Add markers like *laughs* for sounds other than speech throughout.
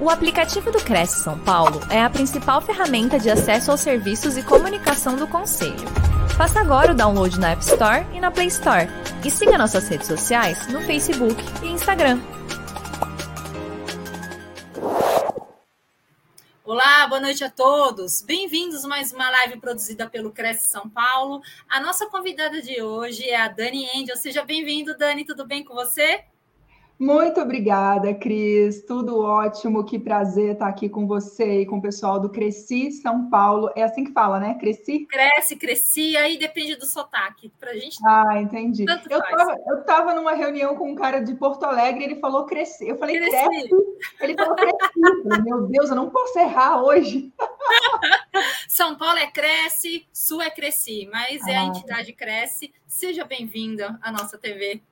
O aplicativo do Cresce São Paulo é a principal ferramenta de acesso aos serviços e comunicação do Conselho. Faça agora o download na App Store e na Play Store. E siga nossas redes sociais no Facebook e Instagram. Olá, boa noite a todos. Bem-vindos a mais uma live produzida pelo Cresce São Paulo. A nossa convidada de hoje é a Dani Angel. Seja bem-vindo, Dani. Tudo bem com você? Muito obrigada, Cris. Tudo ótimo. Que prazer estar aqui com você e com o pessoal do Cresci São Paulo. É assim que fala, né? Cresci? Cresce, cresci. Aí depende do sotaque. Pra gente. Ah, entendi. eu estava eu tava numa reunião com um cara de Porto Alegre. Ele falou cresci. Eu falei cresci. cresce. Ele falou cresci. Meu Deus, eu não posso errar hoje. *laughs* São Paulo é cresce, Sul é cresci, mas é a ah. entidade cresce. Seja bem-vinda à nossa TV.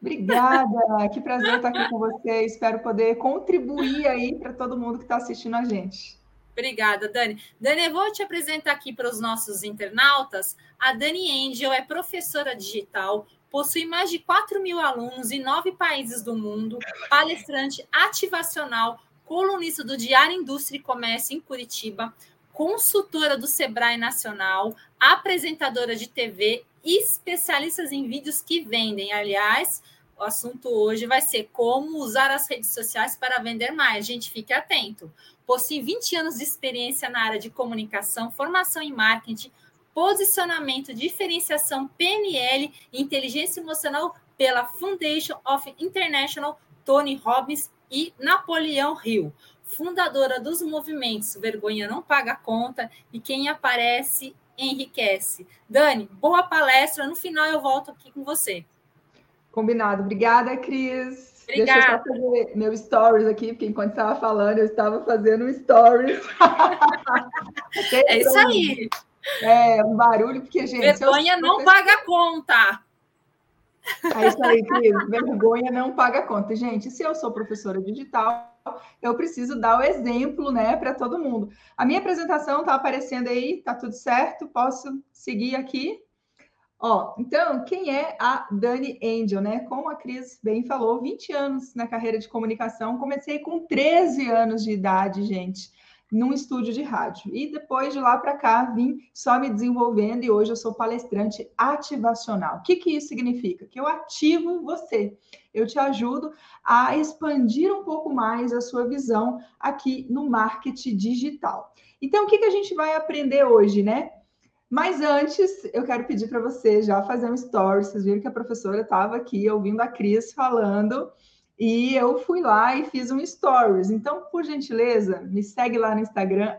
Obrigada, que prazer estar aqui com você. Espero poder contribuir aí para todo mundo que está assistindo a gente. Obrigada, Dani. Dani, eu vou te apresentar aqui para os nossos internautas. A Dani Angel é professora digital, possui mais de 4 mil alunos em nove países do mundo, palestrante ativacional, colunista do Diário Indústria e Comércio em Curitiba, consultora do Sebrae Nacional, apresentadora de TV especialistas em vídeos que vendem. Aliás, o assunto hoje vai ser como usar as redes sociais para vender mais. Gente, fique atento. Possui 20 anos de experiência na área de comunicação, formação em marketing, posicionamento, diferenciação, PNL inteligência emocional pela Foundation of International Tony Robbins e Napoleão Hill, fundadora dos movimentos Vergonha Não Paga Conta e quem aparece enriquece. Dani, boa palestra. No final eu volto aqui com você. Combinado. Obrigada, Cris. Obrigada. Deixa eu só fazer meu stories aqui, porque enquanto estava falando, eu estava fazendo um stories. *laughs* é isso aí. É, um barulho, porque, gente. Vergonha não paga conta. É isso aí, Cris. Vergonha não paga conta. Gente, se eu sou professora digital, eu preciso dar o exemplo, né, para todo mundo. A minha apresentação está aparecendo aí, tá tudo certo? Posso seguir aqui? Ó, então, quem é a Dani Angel, né? Como a Cris bem falou, 20 anos na carreira de comunicação. Comecei com 13 anos de idade, gente num estúdio de rádio. E depois de lá para cá, vim só me desenvolvendo e hoje eu sou palestrante ativacional. O que, que isso significa? Que eu ativo você. Eu te ajudo a expandir um pouco mais a sua visão aqui no marketing digital. Então, o que, que a gente vai aprender hoje, né? Mas antes, eu quero pedir para você já fazer um story. Vocês viram que a professora estava aqui ouvindo a Cris falando e eu fui lá e fiz um stories. Então, por gentileza, me segue lá no Instagram,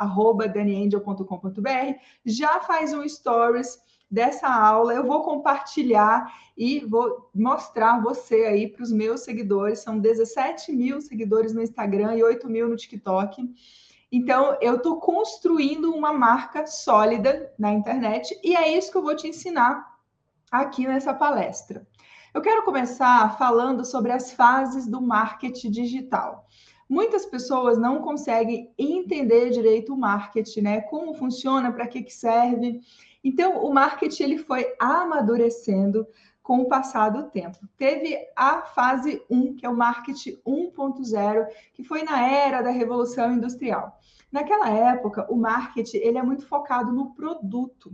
daniangel.com.br, já faz um stories dessa aula. Eu vou compartilhar e vou mostrar você aí para os meus seguidores. São 17 mil seguidores no Instagram e 8 mil no TikTok. Então, eu estou construindo uma marca sólida na internet e é isso que eu vou te ensinar aqui nessa palestra. Eu quero começar falando sobre as fases do marketing digital. Muitas pessoas não conseguem entender direito o marketing, né? Como funciona, para que, que serve. Então, o marketing ele foi amadurecendo com o passar do tempo. Teve a fase 1, que é o marketing 1.0, que foi na era da revolução industrial. Naquela época, o marketing ele é muito focado no produto.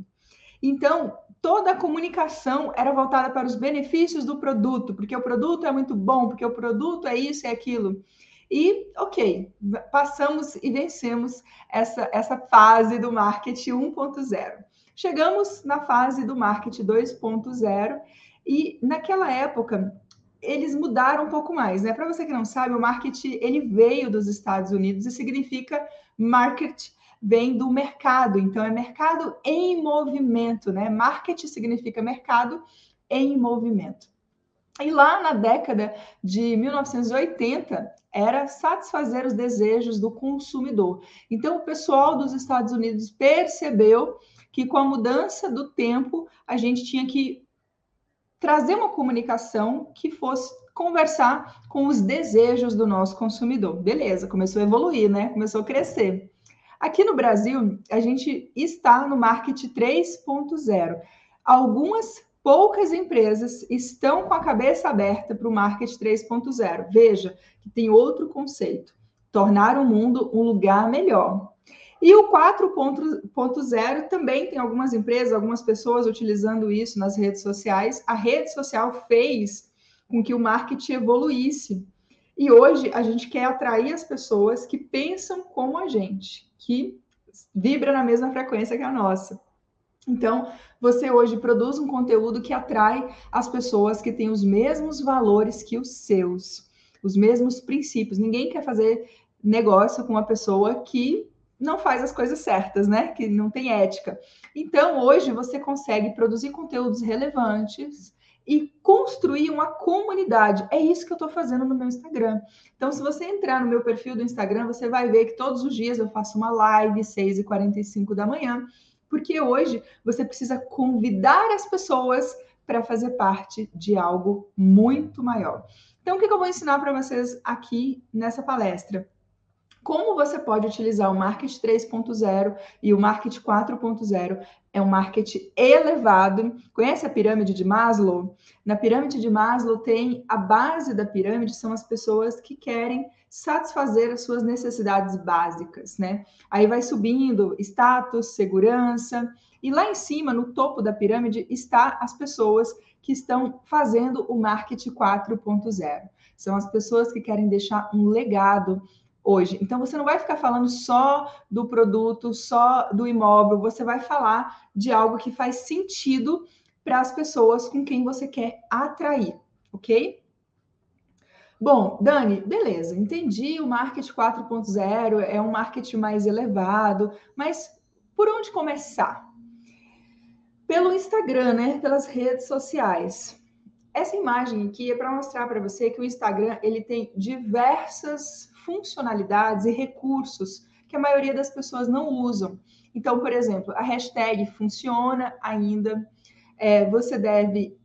Então, toda a comunicação era voltada para os benefícios do produto, porque o produto é muito bom, porque o produto é isso e é aquilo. E, ok, passamos e vencemos essa, essa fase do marketing 1.0. Chegamos na fase do marketing 2.0 e naquela época eles mudaram um pouco mais, né? Para você que não sabe, o marketing ele veio dos Estados Unidos e significa market vem do mercado, então é mercado em movimento, né? Marketing significa mercado em movimento. E lá na década de 1980 era satisfazer os desejos do consumidor. Então o pessoal dos Estados Unidos percebeu que com a mudança do tempo a gente tinha que trazer uma comunicação que fosse conversar com os desejos do nosso consumidor. Beleza, começou a evoluir, né? Começou a crescer. Aqui no Brasil, a gente está no marketing 3.0. Algumas poucas empresas estão com a cabeça aberta para o marketing 3.0. Veja que tem outro conceito. tornar o mundo um lugar melhor. E o 4.0 também tem algumas empresas, algumas pessoas utilizando isso nas redes sociais. A rede social fez com que o marketing evoluísse. E hoje a gente quer atrair as pessoas que pensam como a gente, que vibra na mesma frequência que a nossa. Então, você hoje produz um conteúdo que atrai as pessoas que têm os mesmos valores que os seus, os mesmos princípios. Ninguém quer fazer negócio com uma pessoa que não faz as coisas certas, né? Que não tem ética. Então, hoje você consegue produzir conteúdos relevantes e construir uma comunidade. É isso que eu estou fazendo no meu Instagram. Então, se você entrar no meu perfil do Instagram, você vai ver que todos os dias eu faço uma live, 6h45 da manhã, porque hoje você precisa convidar as pessoas para fazer parte de algo muito maior. Então, o que eu vou ensinar para vocês aqui nessa palestra? como você pode utilizar o marketing 3.0 e o marketing 4.0. É um marketing elevado. Conhece a pirâmide de Maslow? Na pirâmide de Maslow tem a base da pirâmide são as pessoas que querem satisfazer as suas necessidades básicas, né? Aí vai subindo status, segurança, e lá em cima, no topo da pirâmide, está as pessoas que estão fazendo o marketing 4.0. São as pessoas que querem deixar um legado hoje. Então, você não vai ficar falando só do produto, só do imóvel, você vai falar de algo que faz sentido para as pessoas com quem você quer atrair, ok? Bom, Dani, beleza, entendi o marketing 4.0, é um marketing mais elevado, mas por onde começar? Pelo Instagram, né? Pelas redes sociais. Essa imagem aqui é para mostrar para você que o Instagram ele tem diversas funcionalidades e recursos que a maioria das pessoas não usam. Então, por exemplo, a hashtag funciona ainda. É, você deve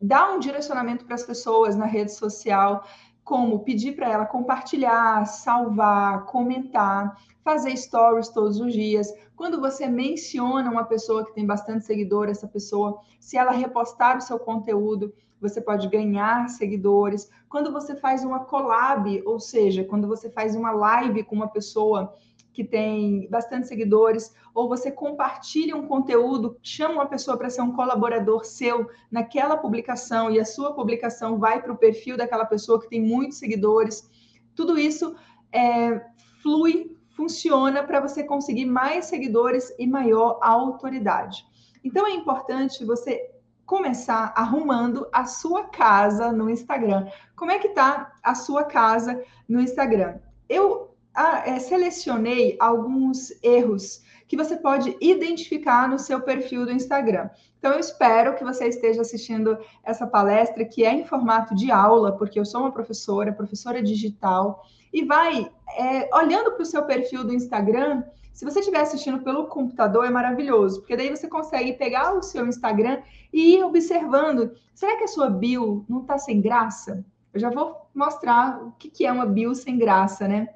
dar um direcionamento para as pessoas na rede social, como pedir para ela compartilhar, salvar, comentar, fazer stories todos os dias. Quando você menciona uma pessoa que tem bastante seguidor, essa pessoa, se ela repostar o seu conteúdo, você pode ganhar seguidores. Quando você faz uma collab, ou seja, quando você faz uma live com uma pessoa que tem bastante seguidores, ou você compartilha um conteúdo, chama uma pessoa para ser um colaborador seu naquela publicação e a sua publicação vai para o perfil daquela pessoa que tem muitos seguidores, tudo isso é, flui, funciona para você conseguir mais seguidores e maior autoridade. Então é importante você começar arrumando a sua casa no Instagram. Como é que tá a sua casa no Instagram? Eu ah, é, selecionei alguns erros que você pode identificar no seu perfil do Instagram. Então, eu espero que você esteja assistindo essa palestra, que é em formato de aula, porque eu sou uma professora, professora digital, e vai é, olhando para o seu perfil do Instagram se você estiver assistindo pelo computador, é maravilhoso, porque daí você consegue pegar o seu Instagram e ir observando. Será que a sua bio não está sem graça? Eu já vou mostrar o que é uma bio sem graça, né?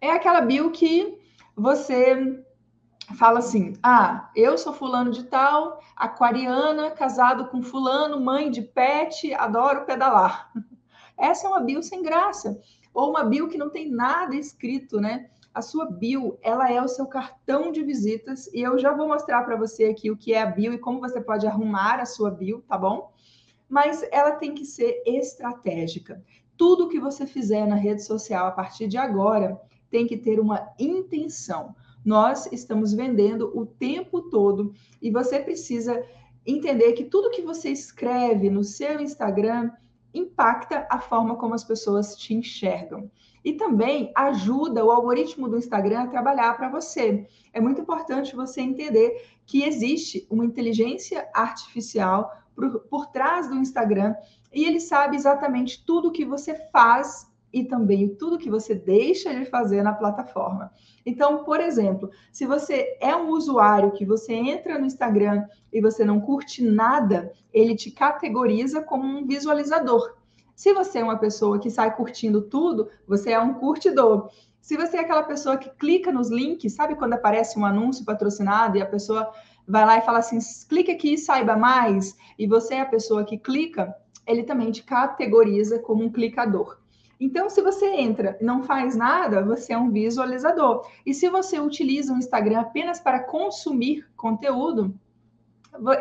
É aquela bio que você fala assim: ah, eu sou fulano de tal, aquariana, casado com fulano, mãe de pet, adoro pedalar. *laughs* Essa é uma bio sem graça. Ou uma bio que não tem nada escrito, né? A sua bio, ela é o seu cartão de visitas e eu já vou mostrar para você aqui o que é a bio e como você pode arrumar a sua bio, tá bom? Mas ela tem que ser estratégica. Tudo que você fizer na rede social a partir de agora tem que ter uma intenção. Nós estamos vendendo o tempo todo e você precisa entender que tudo que você escreve no seu Instagram impacta a forma como as pessoas te enxergam. E também ajuda o algoritmo do Instagram a trabalhar para você. É muito importante você entender que existe uma inteligência artificial por, por trás do Instagram e ele sabe exatamente tudo o que você faz e também tudo que você deixa de fazer na plataforma. Então, por exemplo, se você é um usuário que você entra no Instagram e você não curte nada, ele te categoriza como um visualizador. Se você é uma pessoa que sai curtindo tudo, você é um curtidor. Se você é aquela pessoa que clica nos links, sabe quando aparece um anúncio patrocinado e a pessoa vai lá e fala assim: clique aqui e saiba mais, e você é a pessoa que clica, ele também te categoriza como um clicador. Então, se você entra e não faz nada, você é um visualizador. E se você utiliza o Instagram apenas para consumir conteúdo,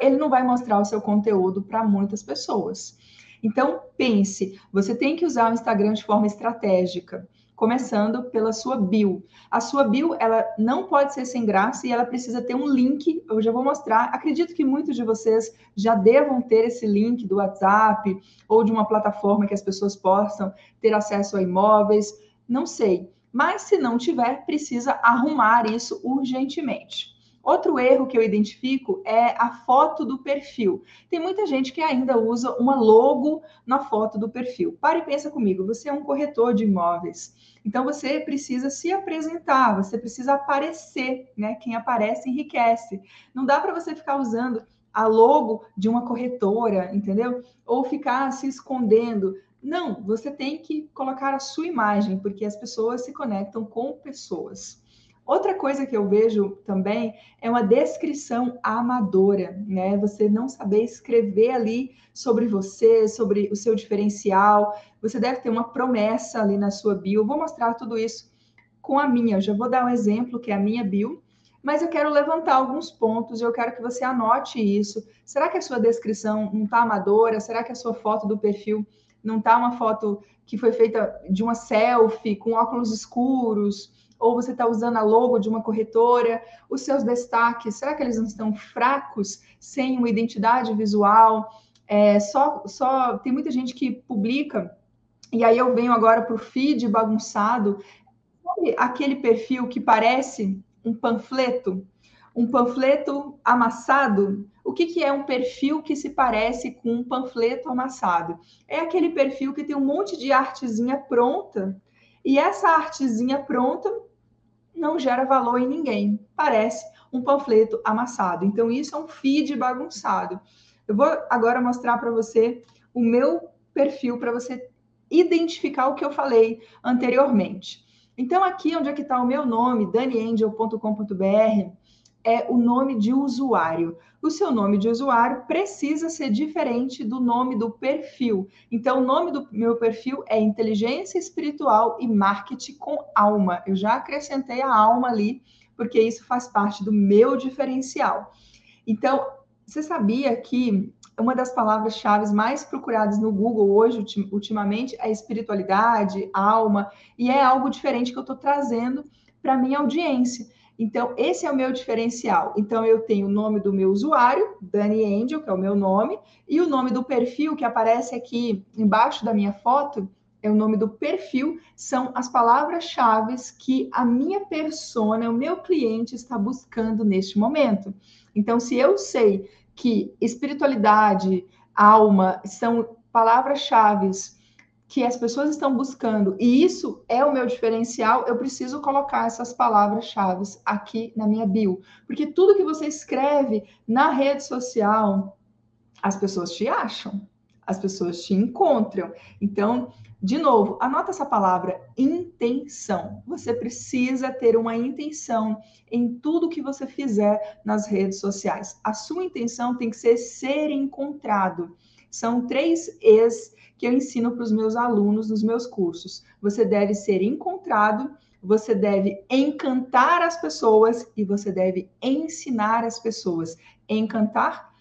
ele não vai mostrar o seu conteúdo para muitas pessoas. Então, pense, você tem que usar o Instagram de forma estratégica começando pela sua bio. A sua bio, ela não pode ser sem graça e ela precisa ter um link. Eu já vou mostrar. Acredito que muitos de vocês já devam ter esse link do WhatsApp ou de uma plataforma que as pessoas possam ter acesso a imóveis. Não sei. Mas se não tiver, precisa arrumar isso urgentemente. Outro erro que eu identifico é a foto do perfil. Tem muita gente que ainda usa uma logo na foto do perfil. Pare e pensa comigo, você é um corretor de imóveis. Então você precisa se apresentar, você precisa aparecer, né? Quem aparece enriquece. Não dá para você ficar usando a logo de uma corretora, entendeu? Ou ficar se escondendo. Não, você tem que colocar a sua imagem, porque as pessoas se conectam com pessoas. Outra coisa que eu vejo também é uma descrição amadora, né? Você não saber escrever ali sobre você, sobre o seu diferencial. Você deve ter uma promessa ali na sua bio. Eu vou mostrar tudo isso com a minha. Eu já vou dar um exemplo que é a minha bio, mas eu quero levantar alguns pontos e eu quero que você anote isso. Será que a sua descrição não está amadora? Será que a sua foto do perfil não está uma foto que foi feita de uma selfie com óculos escuros? Ou você está usando a logo de uma corretora, os seus destaques, será que eles não estão fracos, sem uma identidade visual? É, só, só tem muita gente que publica, e aí eu venho agora para o feed bagunçado, aquele perfil que parece um panfleto, um panfleto amassado. O que, que é um perfil que se parece com um panfleto amassado? É aquele perfil que tem um monte de artezinha pronta, e essa artezinha pronta não gera valor em ninguém. Parece um panfleto amassado. Então, isso é um feed bagunçado. Eu vou agora mostrar para você o meu perfil para você identificar o que eu falei anteriormente. Então, aqui onde é que está o meu nome, daniangel.com.br, é o nome de usuário. O seu nome de usuário precisa ser diferente do nome do perfil. Então, o nome do meu perfil é Inteligência Espiritual e Marketing com Alma. Eu já acrescentei a alma ali, porque isso faz parte do meu diferencial. Então, você sabia que uma das palavras-chave mais procuradas no Google hoje, ultimamente, é espiritualidade, alma, e é algo diferente que eu estou trazendo para minha audiência. Então, esse é o meu diferencial. Então, eu tenho o nome do meu usuário, Dani Angel, que é o meu nome, e o nome do perfil que aparece aqui embaixo da minha foto, é o nome do perfil, são as palavras-chave que a minha persona, o meu cliente está buscando neste momento. Então, se eu sei que espiritualidade, alma são palavras-chave que as pessoas estão buscando, e isso é o meu diferencial, eu preciso colocar essas palavras-chave aqui na minha bio. Porque tudo que você escreve na rede social, as pessoas te acham, as pessoas te encontram. Então, de novo, anota essa palavra intenção. Você precisa ter uma intenção em tudo que você fizer nas redes sociais. A sua intenção tem que ser ser encontrado. São três E's que eu ensino para os meus alunos nos meus cursos. Você deve ser encontrado, você deve encantar as pessoas e você deve ensinar as pessoas. Encantar,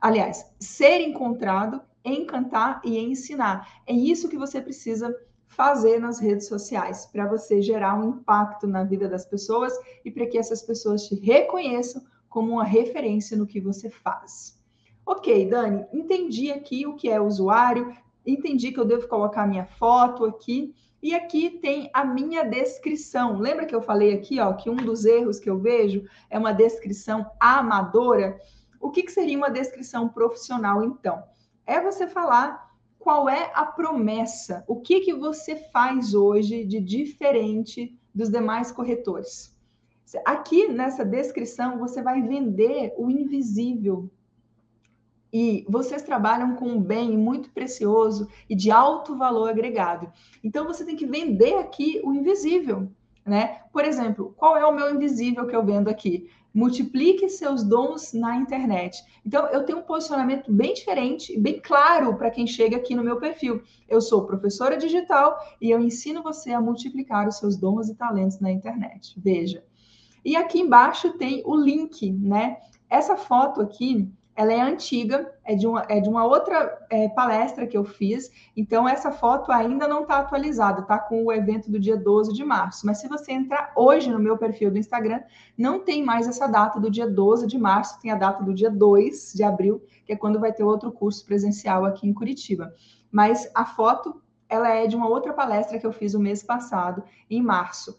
aliás, ser encontrado, encantar e ensinar. É isso que você precisa fazer nas redes sociais para você gerar um impacto na vida das pessoas e para que essas pessoas te reconheçam como uma referência no que você faz. Ok, Dani, entendi aqui o que é usuário, entendi que eu devo colocar minha foto aqui. E aqui tem a minha descrição. Lembra que eu falei aqui, ó, que um dos erros que eu vejo é uma descrição amadora? O que, que seria uma descrição profissional, então? É você falar qual é a promessa, o que, que você faz hoje de diferente dos demais corretores. Aqui nessa descrição, você vai vender o invisível, e vocês trabalham com um bem muito precioso e de alto valor agregado. Então você tem que vender aqui o invisível. né? Por exemplo, qual é o meu invisível que eu vendo aqui? Multiplique seus dons na internet. Então, eu tenho um posicionamento bem diferente, bem claro para quem chega aqui no meu perfil. Eu sou professora digital e eu ensino você a multiplicar os seus dons e talentos na internet. Veja. E aqui embaixo tem o link, né? Essa foto aqui ela é antiga, é de uma, é de uma outra é, palestra que eu fiz, então essa foto ainda não está atualizada, está com o evento do dia 12 de março. Mas se você entrar hoje no meu perfil do Instagram, não tem mais essa data do dia 12 de março, tem a data do dia 2 de abril, que é quando vai ter outro curso presencial aqui em Curitiba. Mas a foto, ela é de uma outra palestra que eu fiz o mês passado, em março. O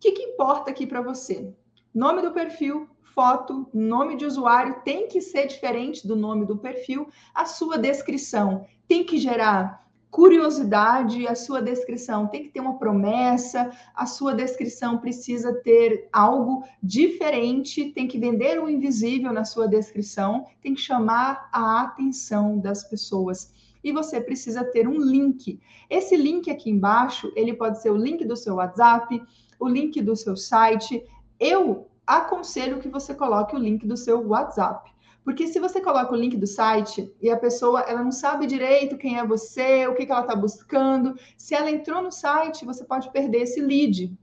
que, que importa aqui para você? Nome do perfil, foto, nome de usuário tem que ser diferente do nome do perfil, a sua descrição tem que gerar curiosidade, a sua descrição tem que ter uma promessa, a sua descrição precisa ter algo diferente, tem que vender o invisível na sua descrição, tem que chamar a atenção das pessoas. E você precisa ter um link. Esse link aqui embaixo, ele pode ser o link do seu WhatsApp, o link do seu site. Eu aconselho que você coloque o link do seu WhatsApp. Porque se você coloca o link do site e a pessoa ela não sabe direito quem é você, o que, que ela está buscando, se ela entrou no site, você pode perder esse lead.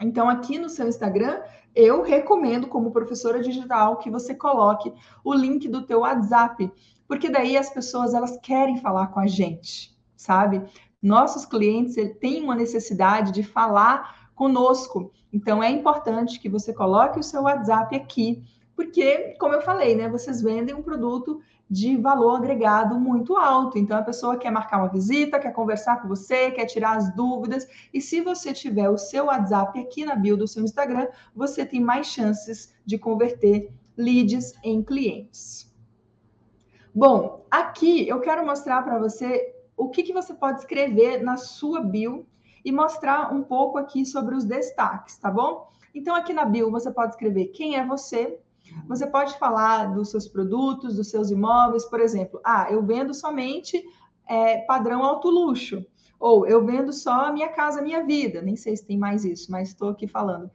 Então, aqui no seu Instagram, eu recomendo, como professora digital, que você coloque o link do teu WhatsApp, porque daí as pessoas elas querem falar com a gente, sabe? Nossos clientes têm uma necessidade de falar conosco. Então é importante que você coloque o seu WhatsApp aqui, porque, como eu falei, né, vocês vendem um produto de valor agregado muito alto. Então a pessoa quer marcar uma visita, quer conversar com você, quer tirar as dúvidas. E se você tiver o seu WhatsApp aqui na bio do seu Instagram, você tem mais chances de converter leads em clientes. Bom, aqui eu quero mostrar para você o que, que você pode escrever na sua bio e mostrar um pouco aqui sobre os destaques, tá bom? Então, aqui na bio, você pode escrever quem é você, você pode falar dos seus produtos, dos seus imóveis, por exemplo, ah, eu vendo somente é, padrão alto luxo, ou eu vendo só a minha casa, a minha vida, nem sei se tem mais isso, mas estou aqui falando.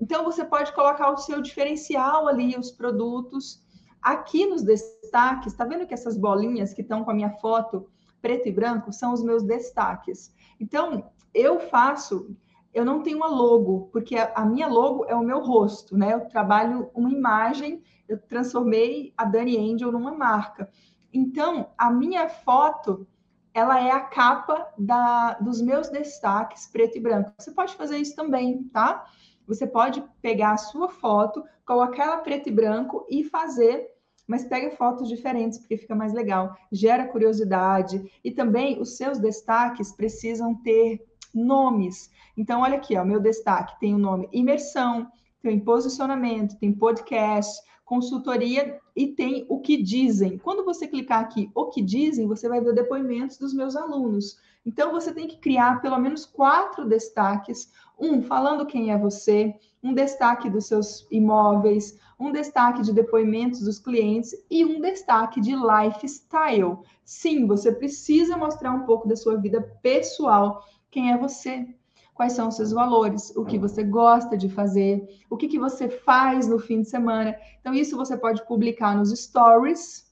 Então, você pode colocar o seu diferencial ali, os produtos. Aqui nos destaques, tá vendo que essas bolinhas que estão com a minha foto preto e branco são os meus destaques. Então, eu faço, eu não tenho uma logo, porque a, a, minha logo é o meu rosto, né? Eu trabalho uma imagem, eu transformei a Dani Angel numa marca. Então, a minha foto, ela é a capa da, dos meus destaques preto e branco. Você pode fazer isso também, tá? Você pode pegar a sua foto, colocar ela preto e branco e fazer mas pega fotos diferentes, porque fica mais legal, gera curiosidade e também os seus destaques precisam ter nomes. Então, olha aqui, ó, meu destaque tem o nome imersão, tem posicionamento, tem podcast, consultoria e tem o que dizem. Quando você clicar aqui, o que dizem, você vai ver depoimentos dos meus alunos. Então, você tem que criar pelo menos quatro destaques: um falando quem é você, um destaque dos seus imóveis, um destaque de depoimentos dos clientes e um destaque de lifestyle. Sim, você precisa mostrar um pouco da sua vida pessoal quem é você? Quais são os seus valores? O que você gosta de fazer? O que, que você faz no fim de semana? Então, isso você pode publicar nos stories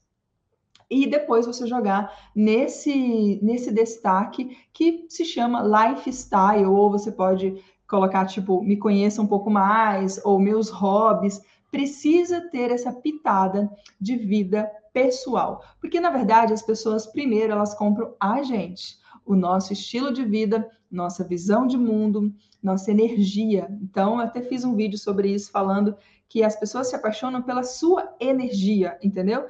e depois você jogar nesse, nesse destaque que se chama lifestyle, ou você pode colocar tipo, me conheça um pouco mais, ou meus hobbies. Precisa ter essa pitada de vida pessoal, porque na verdade as pessoas primeiro elas compram a gente o nosso estilo de vida, nossa visão de mundo, nossa energia. Então, até fiz um vídeo sobre isso falando que as pessoas se apaixonam pela sua energia, entendeu?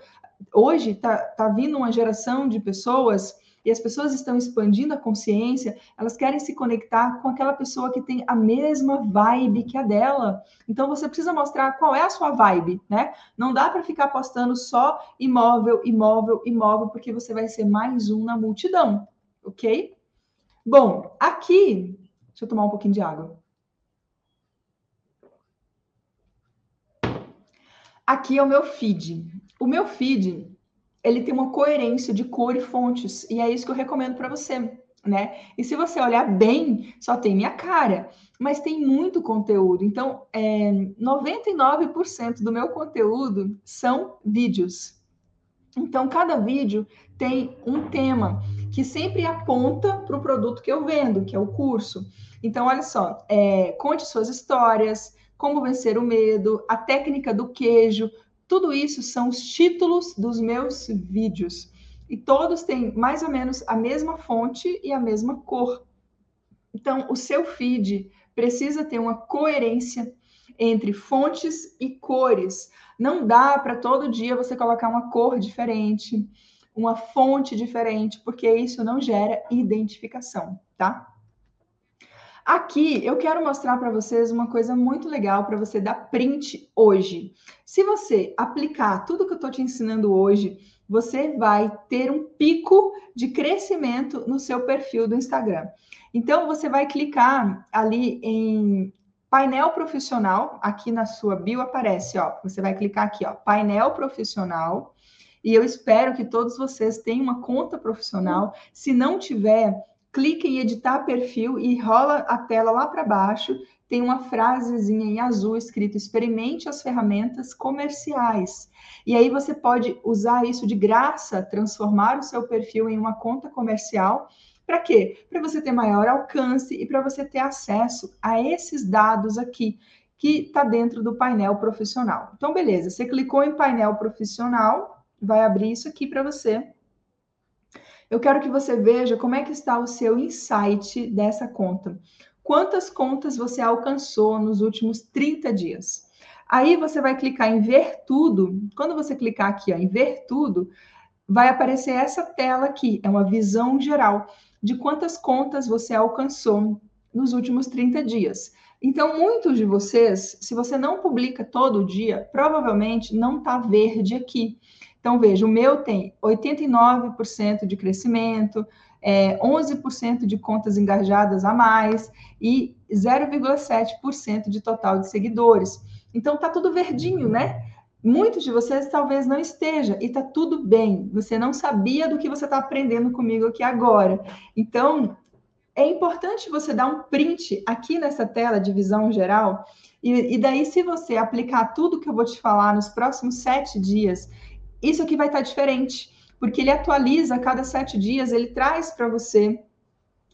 Hoje está tá vindo uma geração de pessoas e as pessoas estão expandindo a consciência, elas querem se conectar com aquela pessoa que tem a mesma vibe que a dela. Então você precisa mostrar qual é a sua vibe, né? Não dá para ficar postando só imóvel, imóvel, imóvel, porque você vai ser mais um na multidão ok? Bom, aqui, deixa eu tomar um pouquinho de água. Aqui é o meu feed. O meu feed, ele tem uma coerência de cor e fontes, e é isso que eu recomendo para você. né? E se você olhar bem, só tem minha cara, mas tem muito conteúdo. Então, é, 99% do meu conteúdo são vídeos. Então, cada vídeo tem um tema que sempre aponta para o produto que eu vendo, que é o curso. Então, olha só, é, conte suas histórias, como vencer o medo, a técnica do queijo, tudo isso são os títulos dos meus vídeos. E todos têm mais ou menos a mesma fonte e a mesma cor. Então, o seu feed precisa ter uma coerência entre fontes e cores. Não dá para todo dia você colocar uma cor diferente, uma fonte diferente, porque isso não gera identificação, tá? Aqui eu quero mostrar para vocês uma coisa muito legal para você dar print hoje. Se você aplicar tudo que eu estou te ensinando hoje, você vai ter um pico de crescimento no seu perfil do Instagram. Então você vai clicar ali em painel profissional, aqui na sua bio aparece, ó, você vai clicar aqui, ó, painel profissional. E eu espero que todos vocês tenham uma conta profissional. Se não tiver, clique em editar perfil e rola a tela lá para baixo. Tem uma frasezinha em azul escrito: experimente as ferramentas comerciais. E aí você pode usar isso de graça, transformar o seu perfil em uma conta comercial. Para quê? Para você ter maior alcance e para você ter acesso a esses dados aqui, que está dentro do painel profissional. Então, beleza, você clicou em painel profissional, vai abrir isso aqui para você eu quero que você veja como é que está o seu insight dessa conta. Quantas contas você alcançou nos últimos 30 dias? Aí você vai clicar em ver tudo. Quando você clicar aqui ó, em ver tudo, vai aparecer essa tela aqui, é uma visão geral de quantas contas você alcançou nos últimos 30 dias. Então, muitos de vocês, se você não publica todo dia, provavelmente não está verde aqui. Então, veja, o meu tem 89% de crescimento, é, 11% de contas engajadas a mais e 0,7% de total de seguidores. Então, tá tudo verdinho, né? Muitos de vocês talvez não esteja e tá tudo bem. Você não sabia do que você está aprendendo comigo aqui agora. Então, é importante você dar um print aqui nessa tela de visão geral. E, e daí, se você aplicar tudo que eu vou te falar nos próximos sete dias isso aqui vai estar diferente, porque ele atualiza a cada sete dias, ele traz para você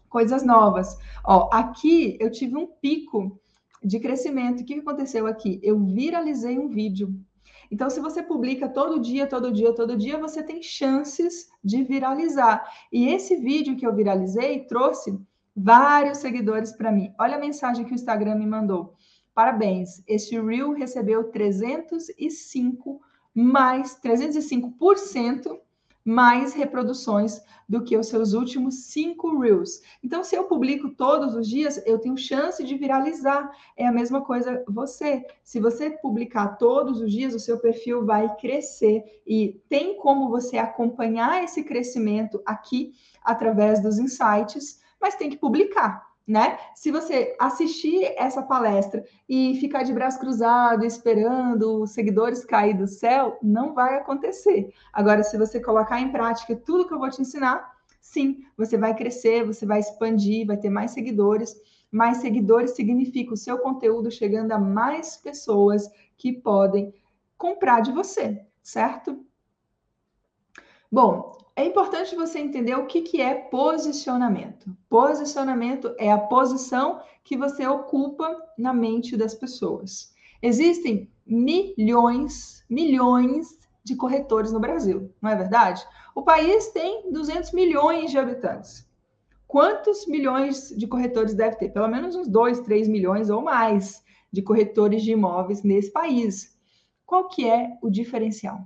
coisas novas. Ó, aqui eu tive um pico de crescimento. O que aconteceu aqui? Eu viralizei um vídeo. Então, se você publica todo dia, todo dia, todo dia, você tem chances de viralizar. E esse vídeo que eu viralizei trouxe vários seguidores para mim. Olha a mensagem que o Instagram me mandou. Parabéns, este Reel recebeu 305 mais 305% mais reproduções do que os seus últimos cinco Reels. Então, se eu publico todos os dias, eu tenho chance de viralizar. É a mesma coisa você. Se você publicar todos os dias, o seu perfil vai crescer. E tem como você acompanhar esse crescimento aqui através dos insights, mas tem que publicar né? Se você assistir essa palestra e ficar de braço cruzado, esperando os seguidores cair do céu, não vai acontecer. Agora, se você colocar em prática tudo que eu vou te ensinar, sim, você vai crescer, você vai expandir, vai ter mais seguidores. Mais seguidores significa o seu conteúdo chegando a mais pessoas que podem comprar de você, certo? Bom, é importante você entender o que, que é posicionamento. Posicionamento é a posição que você ocupa na mente das pessoas. Existem milhões, milhões de corretores no Brasil, não é verdade? O país tem 200 milhões de habitantes. Quantos milhões de corretores deve ter? Pelo menos uns 2, 3 milhões ou mais de corretores de imóveis nesse país. Qual que é o diferencial?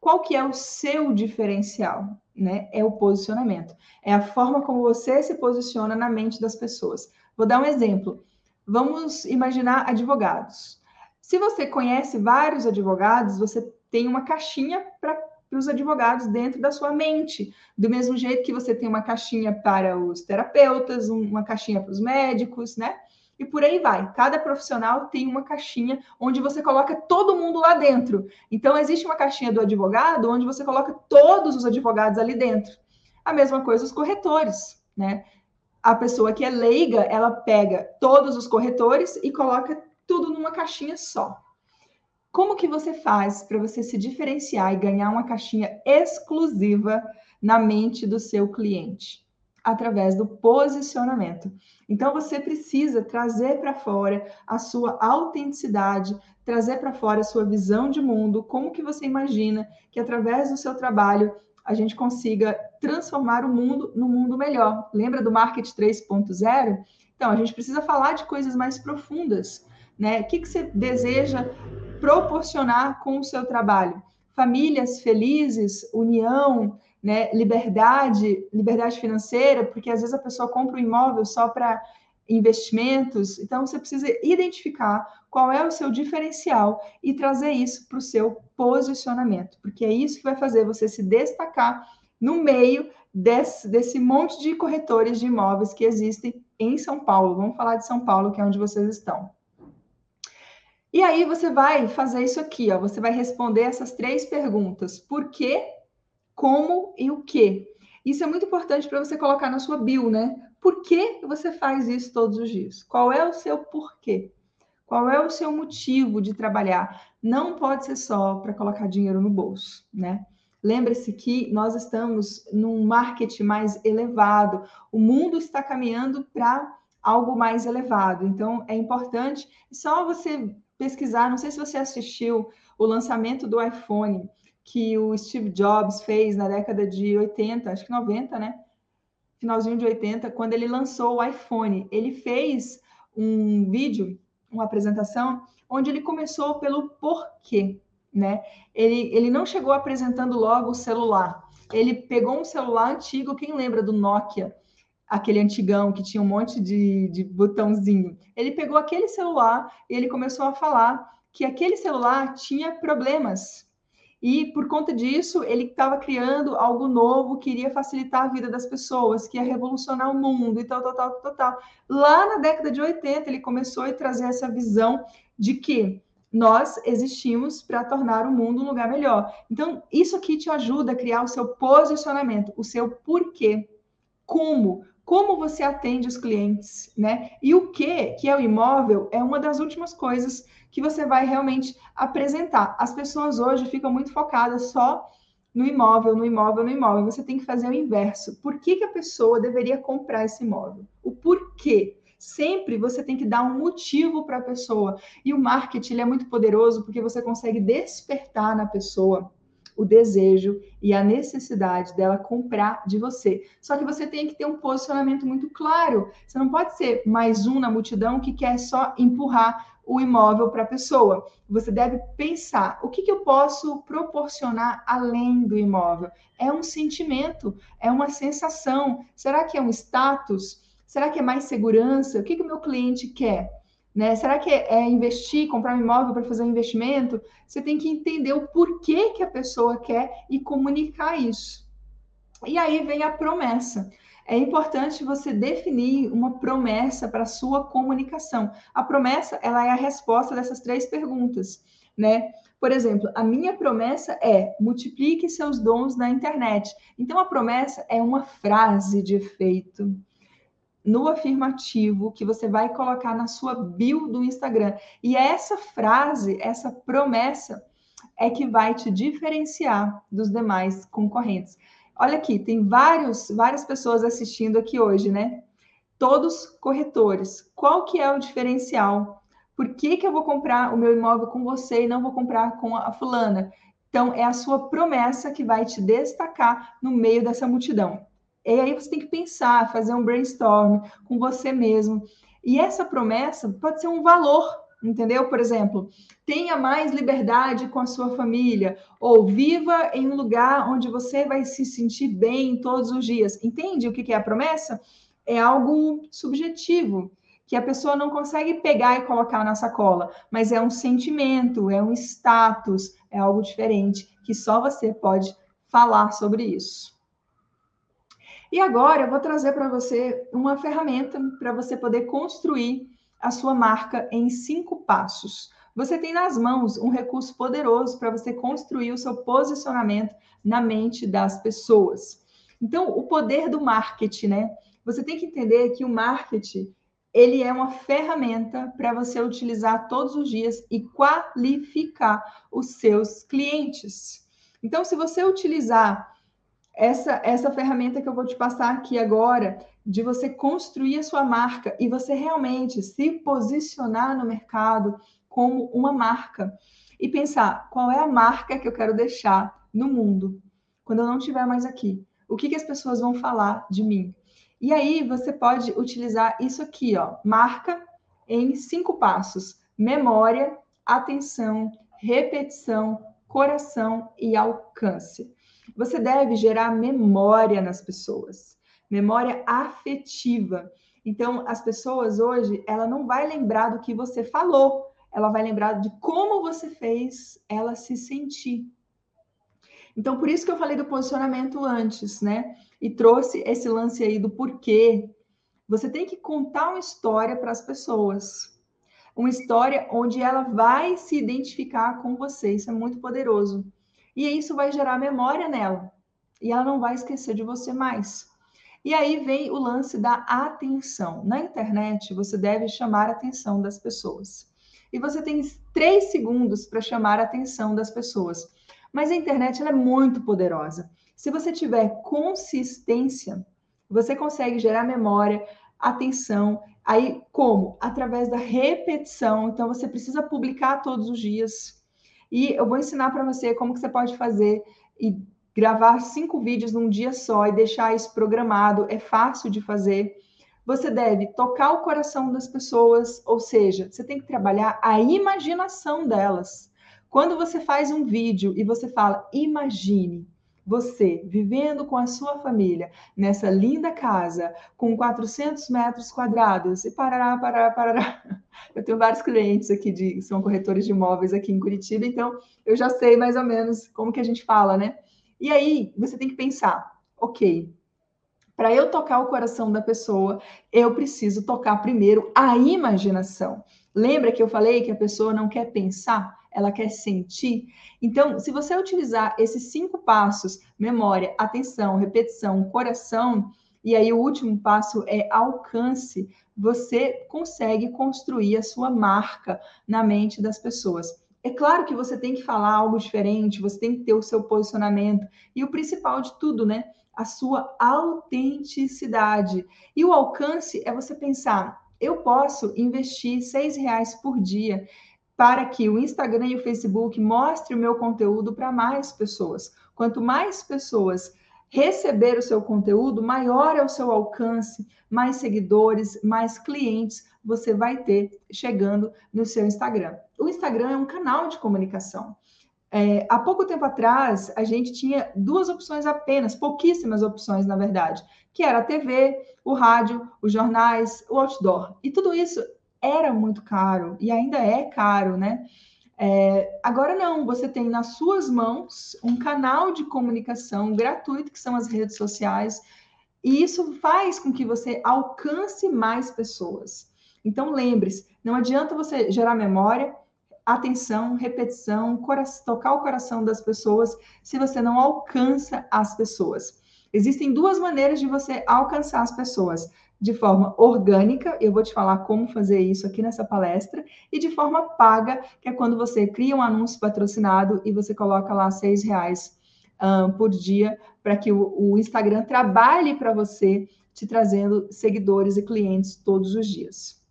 Qual que é o seu diferencial? Né? É o posicionamento. É a forma como você se posiciona na mente das pessoas. Vou dar um exemplo. Vamos imaginar advogados. Se você conhece vários advogados, você tem uma caixinha para os advogados dentro da sua mente. Do mesmo jeito que você tem uma caixinha para os terapeutas, uma caixinha para os médicos, né? E por aí vai. Cada profissional tem uma caixinha onde você coloca todo mundo lá dentro. Então, existe uma caixinha do advogado onde você coloca todos os advogados ali dentro. A mesma coisa os corretores. né? A pessoa que é leiga, ela pega todos os corretores e coloca tudo numa caixinha só. Como que você faz para você se diferenciar e ganhar uma caixinha exclusiva na mente do seu cliente? Através do posicionamento. Então você precisa trazer para fora a sua autenticidade, trazer para fora a sua visão de mundo, como que você imagina que através do seu trabalho a gente consiga transformar o mundo num mundo melhor. Lembra do Market 3.0? Então, a gente precisa falar de coisas mais profundas, né? O que, que você deseja proporcionar com o seu trabalho? Famílias felizes, união, né? liberdade, liberdade financeira, porque às vezes a pessoa compra um imóvel só para investimentos. Então, você precisa identificar qual é o seu diferencial e trazer isso para o seu posicionamento, porque é isso que vai fazer você se destacar no meio desse, desse monte de corretores de imóveis que existem em São Paulo. Vamos falar de São Paulo, que é onde vocês estão. E aí você vai fazer isso aqui, ó. Você vai responder essas três perguntas: por quê, como e o que. Isso é muito importante para você colocar na sua bio, né? Por que você faz isso todos os dias? Qual é o seu porquê? Qual é o seu motivo de trabalhar? Não pode ser só para colocar dinheiro no bolso, né? Lembre-se que nós estamos num marketing mais elevado. O mundo está caminhando para algo mais elevado. Então, é importante só você pesquisar. Não sei se você assistiu o lançamento do iPhone que o Steve Jobs fez na década de 80, acho que 90, né? finalzinho de 80, quando ele lançou o iPhone. Ele fez um vídeo, uma apresentação, onde ele começou pelo porquê, né? Ele, ele não chegou apresentando logo o celular. Ele pegou um celular antigo, quem lembra do Nokia? Aquele antigão que tinha um monte de, de botãozinho. Ele pegou aquele celular e ele começou a falar que aquele celular tinha problemas, e por conta disso, ele estava criando algo novo que iria facilitar a vida das pessoas, que ia revolucionar o mundo e tal, tal, tal, tal, tal. Lá na década de 80, ele começou a trazer essa visão de que nós existimos para tornar o mundo um lugar melhor. Então, isso aqui te ajuda a criar o seu posicionamento, o seu porquê. Como? Como você atende os clientes, né? E o que, que é o imóvel, é uma das últimas coisas que você vai realmente apresentar. As pessoas hoje ficam muito focadas só no imóvel, no imóvel, no imóvel. Você tem que fazer o inverso. Por que, que a pessoa deveria comprar esse imóvel? O porquê? Sempre você tem que dar um motivo para a pessoa. E o marketing é muito poderoso porque você consegue despertar na pessoa o desejo e a necessidade dela comprar de você. Só que você tem que ter um posicionamento muito claro. Você não pode ser mais um na multidão que quer só empurrar o imóvel para a pessoa. Você deve pensar: o que, que eu posso proporcionar além do imóvel? É um sentimento, é uma sensação. Será que é um status? Será que é mais segurança? O que, que o meu cliente quer? Né? Será que é investir, comprar um imóvel para fazer um investimento? Você tem que entender o porquê que a pessoa quer e comunicar isso. E aí vem a promessa é importante você definir uma promessa para a sua comunicação. A promessa, ela é a resposta dessas três perguntas, né? Por exemplo, a minha promessa é multiplique seus dons na internet. Então, a promessa é uma frase de efeito no afirmativo que você vai colocar na sua bio do Instagram. E essa frase, essa promessa, é que vai te diferenciar dos demais concorrentes. Olha aqui, tem vários, várias pessoas assistindo aqui hoje, né? Todos corretores. Qual que é o diferencial? Por que, que eu vou comprar o meu imóvel com você e não vou comprar com a fulana? Então, é a sua promessa que vai te destacar no meio dessa multidão. E aí você tem que pensar, fazer um brainstorm com você mesmo. E essa promessa pode ser um valor entendeu? Por exemplo, tenha mais liberdade com a sua família, ou viva em um lugar onde você vai se sentir bem todos os dias. Entende o que é a promessa? É algo subjetivo, que a pessoa não consegue pegar e colocar na sacola, mas é um sentimento, é um status, é algo diferente, que só você pode falar sobre isso. E agora eu vou trazer para você uma ferramenta para você poder construir a sua marca em cinco passos. Você tem nas mãos um recurso poderoso para você construir o seu posicionamento na mente das pessoas. Então, o poder do marketing, né? Você tem que entender que o marketing ele é uma ferramenta para você utilizar todos os dias e qualificar os seus clientes. Então, se você utilizar essa, essa ferramenta que eu vou te passar aqui agora, de você construir a sua marca e você realmente se posicionar no mercado como uma marca e pensar qual é a marca que eu quero deixar no mundo quando eu não estiver mais aqui. O que, que as pessoas vão falar de mim? E aí você pode utilizar isso aqui, ó, marca em cinco passos: memória, atenção, repetição, coração e alcance. Você deve gerar memória nas pessoas, memória afetiva. Então, as pessoas hoje, ela não vai lembrar do que você falou, ela vai lembrar de como você fez ela se sentir. Então, por isso que eu falei do posicionamento antes, né? E trouxe esse lance aí do porquê. Você tem que contar uma história para as pessoas. Uma história onde ela vai se identificar com você. Isso é muito poderoso. E isso vai gerar memória nela. E ela não vai esquecer de você mais. E aí vem o lance da atenção. Na internet, você deve chamar a atenção das pessoas. E você tem três segundos para chamar a atenção das pessoas. Mas a internet é muito poderosa. Se você tiver consistência, você consegue gerar memória, atenção. Aí, como? Através da repetição. Então, você precisa publicar todos os dias. E eu vou ensinar para você como que você pode fazer e gravar cinco vídeos num dia só e deixar isso programado. É fácil de fazer. Você deve tocar o coração das pessoas, ou seja, você tem que trabalhar a imaginação delas. Quando você faz um vídeo e você fala, imagine você vivendo com a sua família nessa linda casa com 400 metros quadrados e parará, parará, parará. *laughs* Eu tenho vários clientes aqui de são corretores de imóveis aqui em Curitiba, então eu já sei mais ou menos como que a gente fala, né? E aí você tem que pensar, ok, para eu tocar o coração da pessoa, eu preciso tocar primeiro a imaginação. Lembra que eu falei que a pessoa não quer pensar? ela quer sentir. Então, se você utilizar esses cinco passos, memória, atenção, repetição, coração, e aí o último passo é alcance, você consegue construir a sua marca na mente das pessoas. É claro que você tem que falar algo diferente, você tem que ter o seu posicionamento, e o principal de tudo, né? A sua autenticidade. E o alcance é você pensar: eu posso investir seis reais por dia para que o Instagram e o Facebook mostrem o meu conteúdo para mais pessoas. Quanto mais pessoas receber o seu conteúdo, maior é o seu alcance, mais seguidores, mais clientes você vai ter chegando no seu Instagram. O Instagram é um canal de comunicação. É, há pouco tempo atrás, a gente tinha duas opções apenas, pouquíssimas opções, na verdade, que era a TV, o rádio, os jornais, o outdoor. E tudo isso era muito caro e ainda é caro, né? É, agora não, você tem nas suas mãos um canal de comunicação gratuito, que são as redes sociais, e isso faz com que você alcance mais pessoas. Então, lembre-se, não adianta você gerar memória, atenção, repetição, tocar o coração das pessoas se você não alcança as pessoas. Existem duas maneiras de você alcançar as pessoas de forma orgânica, eu vou te falar como fazer isso aqui nessa palestra, e de forma paga, que é quando você cria um anúncio patrocinado e você coloca lá seis reais um, por dia para que o, o Instagram trabalhe para você, te trazendo seguidores e clientes todos os dias.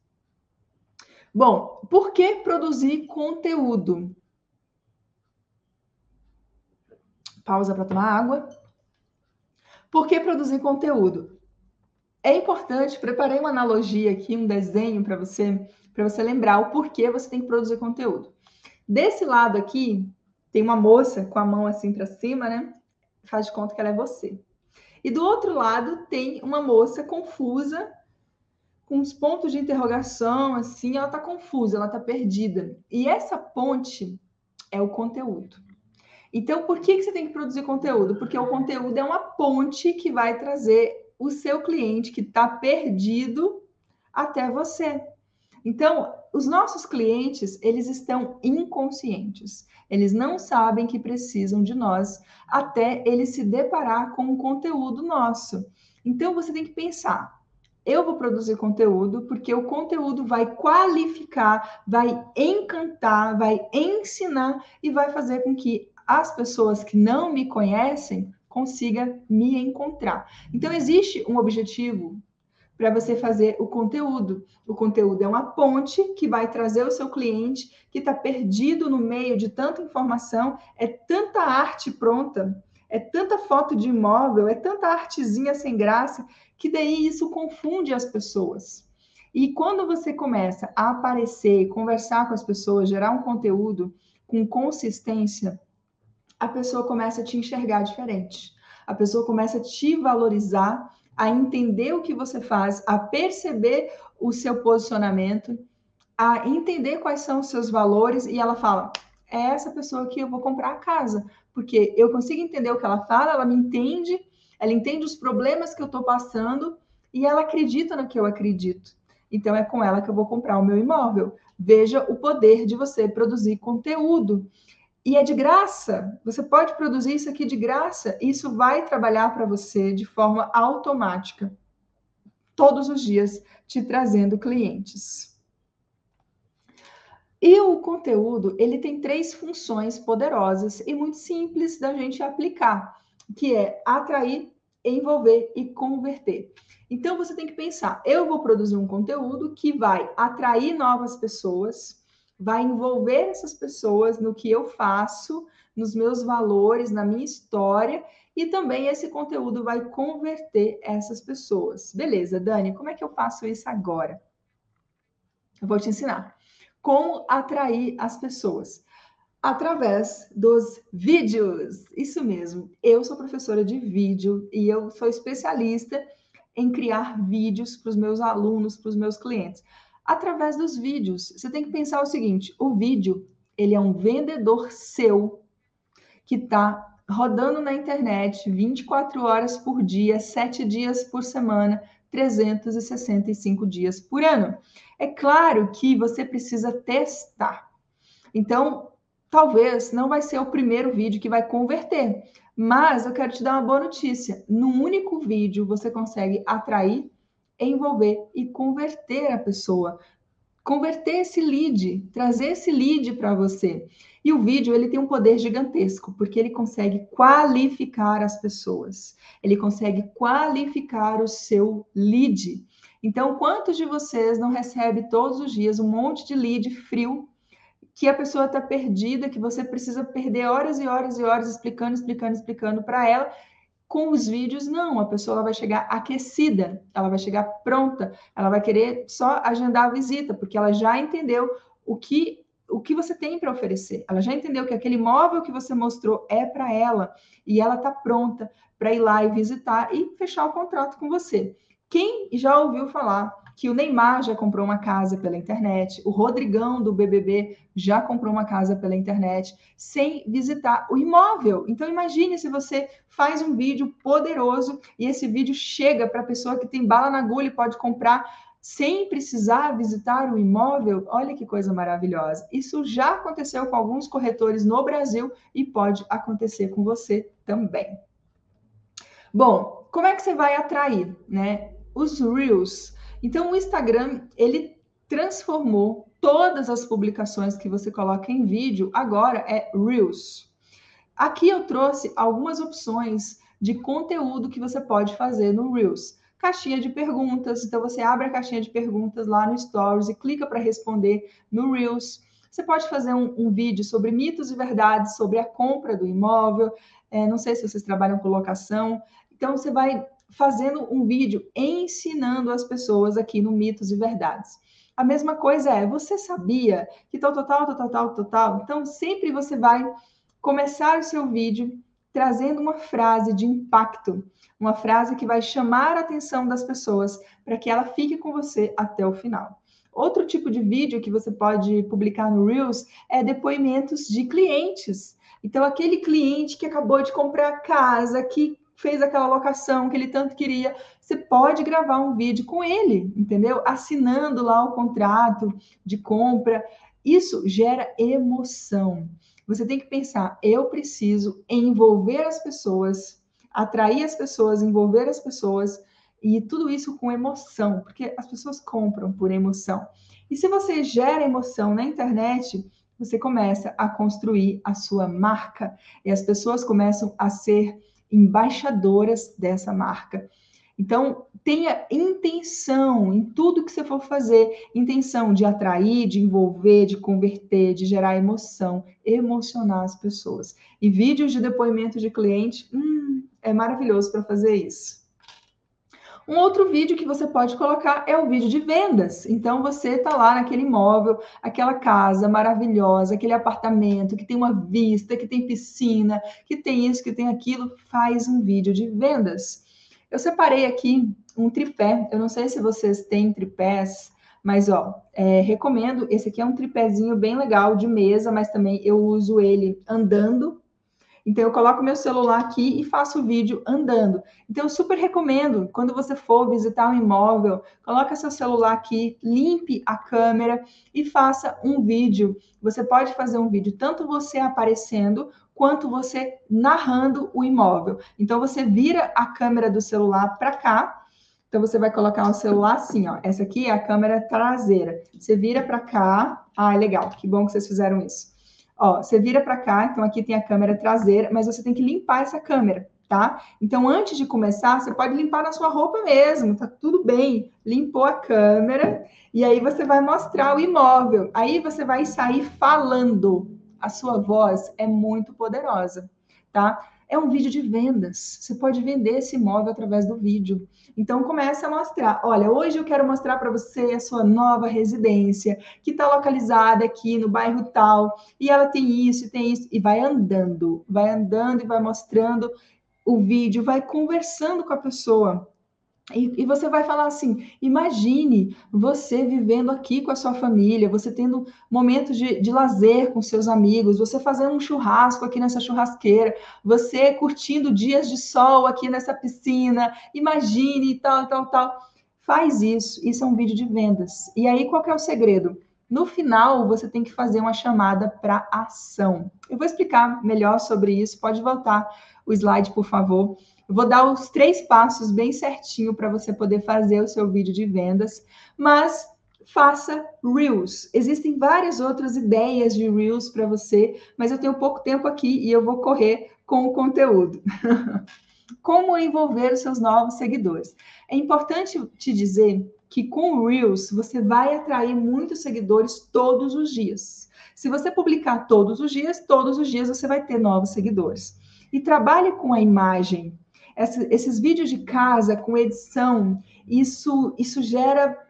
Bom, por que produzir conteúdo? Pausa para tomar água. Por que produzir conteúdo? É importante, preparei uma analogia aqui, um desenho para você, para você lembrar o porquê você tem que produzir conteúdo. Desse lado aqui, tem uma moça com a mão assim para cima, né? Faz de conta que ela é você. E do outro lado tem uma moça confusa, com os pontos de interrogação, assim, ela está confusa, ela está perdida. E essa ponte é o conteúdo. Então, por que, que você tem que produzir conteúdo? Porque o conteúdo é uma ponte que vai trazer o seu cliente que está perdido até você. Então, os nossos clientes, eles estão inconscientes. Eles não sabem que precisam de nós até ele se deparar com o conteúdo nosso. Então, você tem que pensar, eu vou produzir conteúdo porque o conteúdo vai qualificar, vai encantar, vai ensinar e vai fazer com que as pessoas que não me conhecem consigam me encontrar. Então existe um objetivo para você fazer o conteúdo. O conteúdo é uma ponte que vai trazer o seu cliente que está perdido no meio de tanta informação, é tanta arte pronta, é tanta foto de imóvel, é tanta artezinha sem graça, que daí isso confunde as pessoas. E quando você começa a aparecer, conversar com as pessoas, gerar um conteúdo com consistência, a pessoa começa a te enxergar diferente. A pessoa começa a te valorizar, a entender o que você faz, a perceber o seu posicionamento, a entender quais são os seus valores e ela fala: é essa pessoa que eu vou comprar a casa, porque eu consigo entender o que ela fala, ela me entende, ela entende os problemas que eu estou passando e ela acredita no que eu acredito. Então é com ela que eu vou comprar o meu imóvel. Veja o poder de você produzir conteúdo. E é de graça. Você pode produzir isso aqui de graça. Isso vai trabalhar para você de forma automática, todos os dias, te trazendo clientes. E o conteúdo, ele tem três funções poderosas e muito simples da gente aplicar, que é atrair, envolver e converter. Então você tem que pensar, eu vou produzir um conteúdo que vai atrair novas pessoas, vai envolver essas pessoas no que eu faço, nos meus valores, na minha história, e também esse conteúdo vai converter essas pessoas. Beleza, Dani, como é que eu faço isso agora? Eu vou te ensinar como atrair as pessoas? Através dos vídeos. Isso mesmo. Eu sou professora de vídeo e eu sou especialista em criar vídeos para os meus alunos, para os meus clientes. Através dos vídeos. Você tem que pensar o seguinte: o vídeo, ele é um vendedor seu que está rodando na internet 24 horas por dia, 7 dias por semana, 365 dias por ano. É claro que você precisa testar. Então, talvez não vai ser o primeiro vídeo que vai converter, mas eu quero te dar uma boa notícia. No único vídeo você consegue atrair, envolver e converter a pessoa. Converter esse lead, trazer esse lead para você. E o vídeo ele tem um poder gigantesco, porque ele consegue qualificar as pessoas. Ele consegue qualificar o seu lead. Então, quantos de vocês não recebem todos os dias um monte de lead frio que a pessoa está perdida, que você precisa perder horas e horas e horas explicando, explicando, explicando para ela. Com os vídeos, não, a pessoa vai chegar aquecida, ela vai chegar pronta, ela vai querer só agendar a visita, porque ela já entendeu o que o que você tem para oferecer. Ela já entendeu que aquele imóvel que você mostrou é para ela e ela está pronta para ir lá e visitar e fechar o contrato com você. Quem já ouviu falar que o Neymar já comprou uma casa pela internet, o Rodrigão do BBB já comprou uma casa pela internet sem visitar o imóvel. Então imagine se você faz um vídeo poderoso e esse vídeo chega para a pessoa que tem bala na agulha e pode comprar sem precisar visitar o imóvel, olha que coisa maravilhosa. Isso já aconteceu com alguns corretores no Brasil e pode acontecer com você também. Bom, como é que você vai atrair, né? Os Reels. Então, o Instagram, ele transformou todas as publicações que você coloca em vídeo, agora é Reels. Aqui eu trouxe algumas opções de conteúdo que você pode fazer no Reels caixinha de perguntas. Então, você abre a caixinha de perguntas lá no Stories e clica para responder no Reels. Você pode fazer um, um, vídeo sobre mitos e verdades sobre a compra do imóvel. É, não sei se vocês trabalham com locação. Então, você vai fazendo um vídeo ensinando as pessoas aqui no Mitos e Verdades. A mesma coisa é, você sabia que tal, total, total, total, total. Então, sempre você vai começar o seu vídeo trazendo uma frase de impacto uma frase que vai chamar a atenção das pessoas para que ela fique com você até o final. Outro tipo de vídeo que você pode publicar no Reels é depoimentos de clientes. Então, aquele cliente que acabou de comprar casa, que fez aquela locação que ele tanto queria, você pode gravar um vídeo com ele, entendeu? Assinando lá o contrato de compra. Isso gera emoção. Você tem que pensar, eu preciso envolver as pessoas atrair as pessoas, envolver as pessoas E tudo isso com emoção, porque as pessoas compram por emoção. E se você gera emoção na internet, você começa a construir a sua marca e as pessoas começam a ser embaixadoras dessa marca. Então, tenha intenção em tudo que você for fazer, intenção de atrair, de envolver, de converter, de gerar emoção, emocionar as pessoas. E vídeos de depoimento de cliente, hum, é maravilhoso para fazer isso. Um outro vídeo que você pode colocar é o vídeo de vendas. Então, você está lá naquele imóvel, aquela casa maravilhosa, aquele apartamento que tem uma vista, que tem piscina, que tem isso, que tem aquilo, faz um vídeo de vendas. Eu separei aqui um tripé. Eu não sei se vocês têm tripés, mas ó, é, recomendo. Esse aqui é um tripézinho bem legal de mesa, mas também eu uso ele andando. Então eu coloco meu celular aqui e faço o vídeo andando. Então eu super recomendo quando você for visitar um imóvel, coloca seu celular aqui, limpe a câmera e faça um vídeo. Você pode fazer um vídeo tanto você aparecendo quanto você narrando o imóvel. Então você vira a câmera do celular para cá. Então você vai colocar o celular assim, ó. Essa aqui é a câmera traseira. Você vira para cá. Ah, legal. Que bom que vocês fizeram isso. Ó, você vira para cá, então aqui tem a câmera traseira, mas você tem que limpar essa câmera, tá? Então antes de começar, você pode limpar na sua roupa mesmo, tá tudo bem. Limpou a câmera e aí você vai mostrar o imóvel. Aí você vai sair falando a sua voz é muito poderosa, tá? É um vídeo de vendas. Você pode vender esse imóvel através do vídeo. Então começa a mostrar. Olha, hoje eu quero mostrar para você a sua nova residência, que está localizada aqui no bairro tal, e ela tem isso, tem isso, e vai andando, vai andando e vai mostrando o vídeo, vai conversando com a pessoa. E, e, você vai falar assim: imagine você vivendo aqui com a sua família, você tendo momentos de, de lazer com seus amigos, você fazendo um churrasco aqui nessa churrasqueira, você curtindo dias de sol aqui nessa piscina, imagine tal, tal, tal. Faz isso, isso é um vídeo de vendas. E aí, qual é o segredo? No final, você tem que fazer uma chamada para ação. Eu vou explicar melhor sobre isso, pode voltar o slide, por favor. Eu vou dar os três passos bem certinho para você poder fazer o seu vídeo de vendas, mas faça Reels. Existem várias outras ideias de Reels para você, mas eu tenho pouco tempo aqui e eu vou correr com o conteúdo. *laughs* Como envolver os seus novos seguidores? É importante te dizer que com o Reels você vai atrair muitos seguidores todos os dias. Se você publicar todos os dias, todos os dias você vai ter novos seguidores. E trabalhe com a imagem essa, esses vídeos de casa com edição, isso, isso gera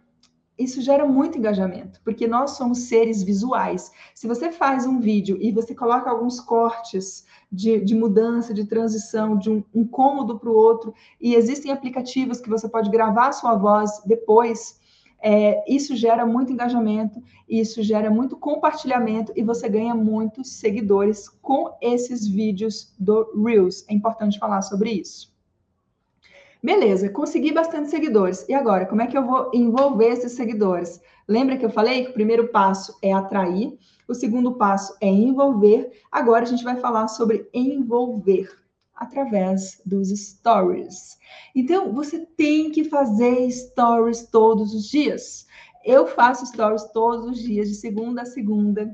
isso gera muito engajamento, porque nós somos seres visuais. Se você faz um vídeo e você coloca alguns cortes de, de mudança, de transição, de um, um cômodo para o outro, e existem aplicativos que você pode gravar sua voz depois, é, isso gera muito engajamento, isso gera muito compartilhamento e você ganha muitos seguidores com esses vídeos do Reels. É importante falar sobre isso. Beleza, consegui bastante seguidores. E agora, como é que eu vou envolver esses seguidores? Lembra que eu falei que o primeiro passo é atrair, o segundo passo é envolver. Agora a gente vai falar sobre envolver através dos stories. Então, você tem que fazer stories todos os dias. Eu faço stories todos os dias, de segunda a segunda.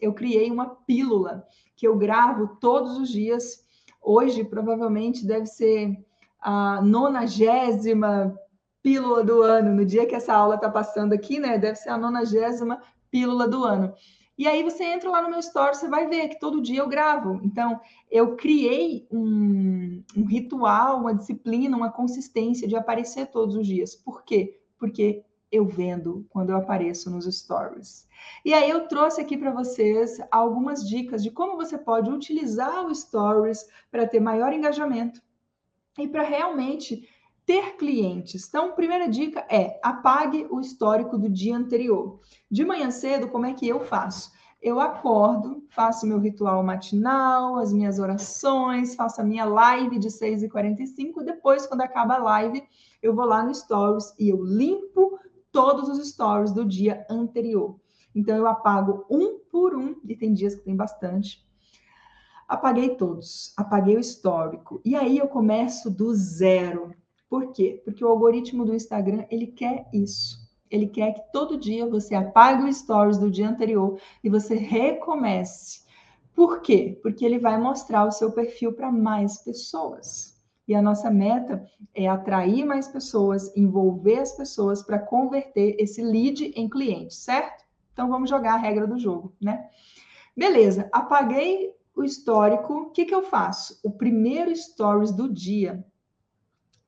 Eu criei uma pílula que eu gravo todos os dias. Hoje, provavelmente, deve ser a nonagésima pílula do ano, no dia que essa aula está passando aqui, né? Deve ser a nonagésima pílula do ano. E aí você entra lá no meu story, você vai ver que todo dia eu gravo. Então, eu criei um, um ritual, uma disciplina, uma consistência de aparecer todos os dias. Por quê? Porque eu vendo quando eu apareço nos stories. E aí eu trouxe aqui para vocês algumas dicas de como você pode utilizar o stories para ter maior engajamento e para realmente ter clientes. Então, primeira dica é apague o histórico do dia anterior. De manhã cedo, como é que eu faço? Eu acordo, faço meu ritual matinal, as minhas orações, faço a minha live de 6h45. Depois, quando acaba a live, eu vou lá no Stories e eu limpo todos os stories do dia anterior. Então, eu apago um por um, e tem dias que tem bastante Apaguei todos, apaguei o histórico. E aí eu começo do zero. Por quê? Porque o algoritmo do Instagram, ele quer isso. Ele quer que todo dia você apague o stories do dia anterior e você recomece. Por quê? Porque ele vai mostrar o seu perfil para mais pessoas. E a nossa meta é atrair mais pessoas, envolver as pessoas para converter esse lead em cliente, certo? Então vamos jogar a regra do jogo, né? Beleza, apaguei o histórico. O que, que eu faço? O primeiro stories do dia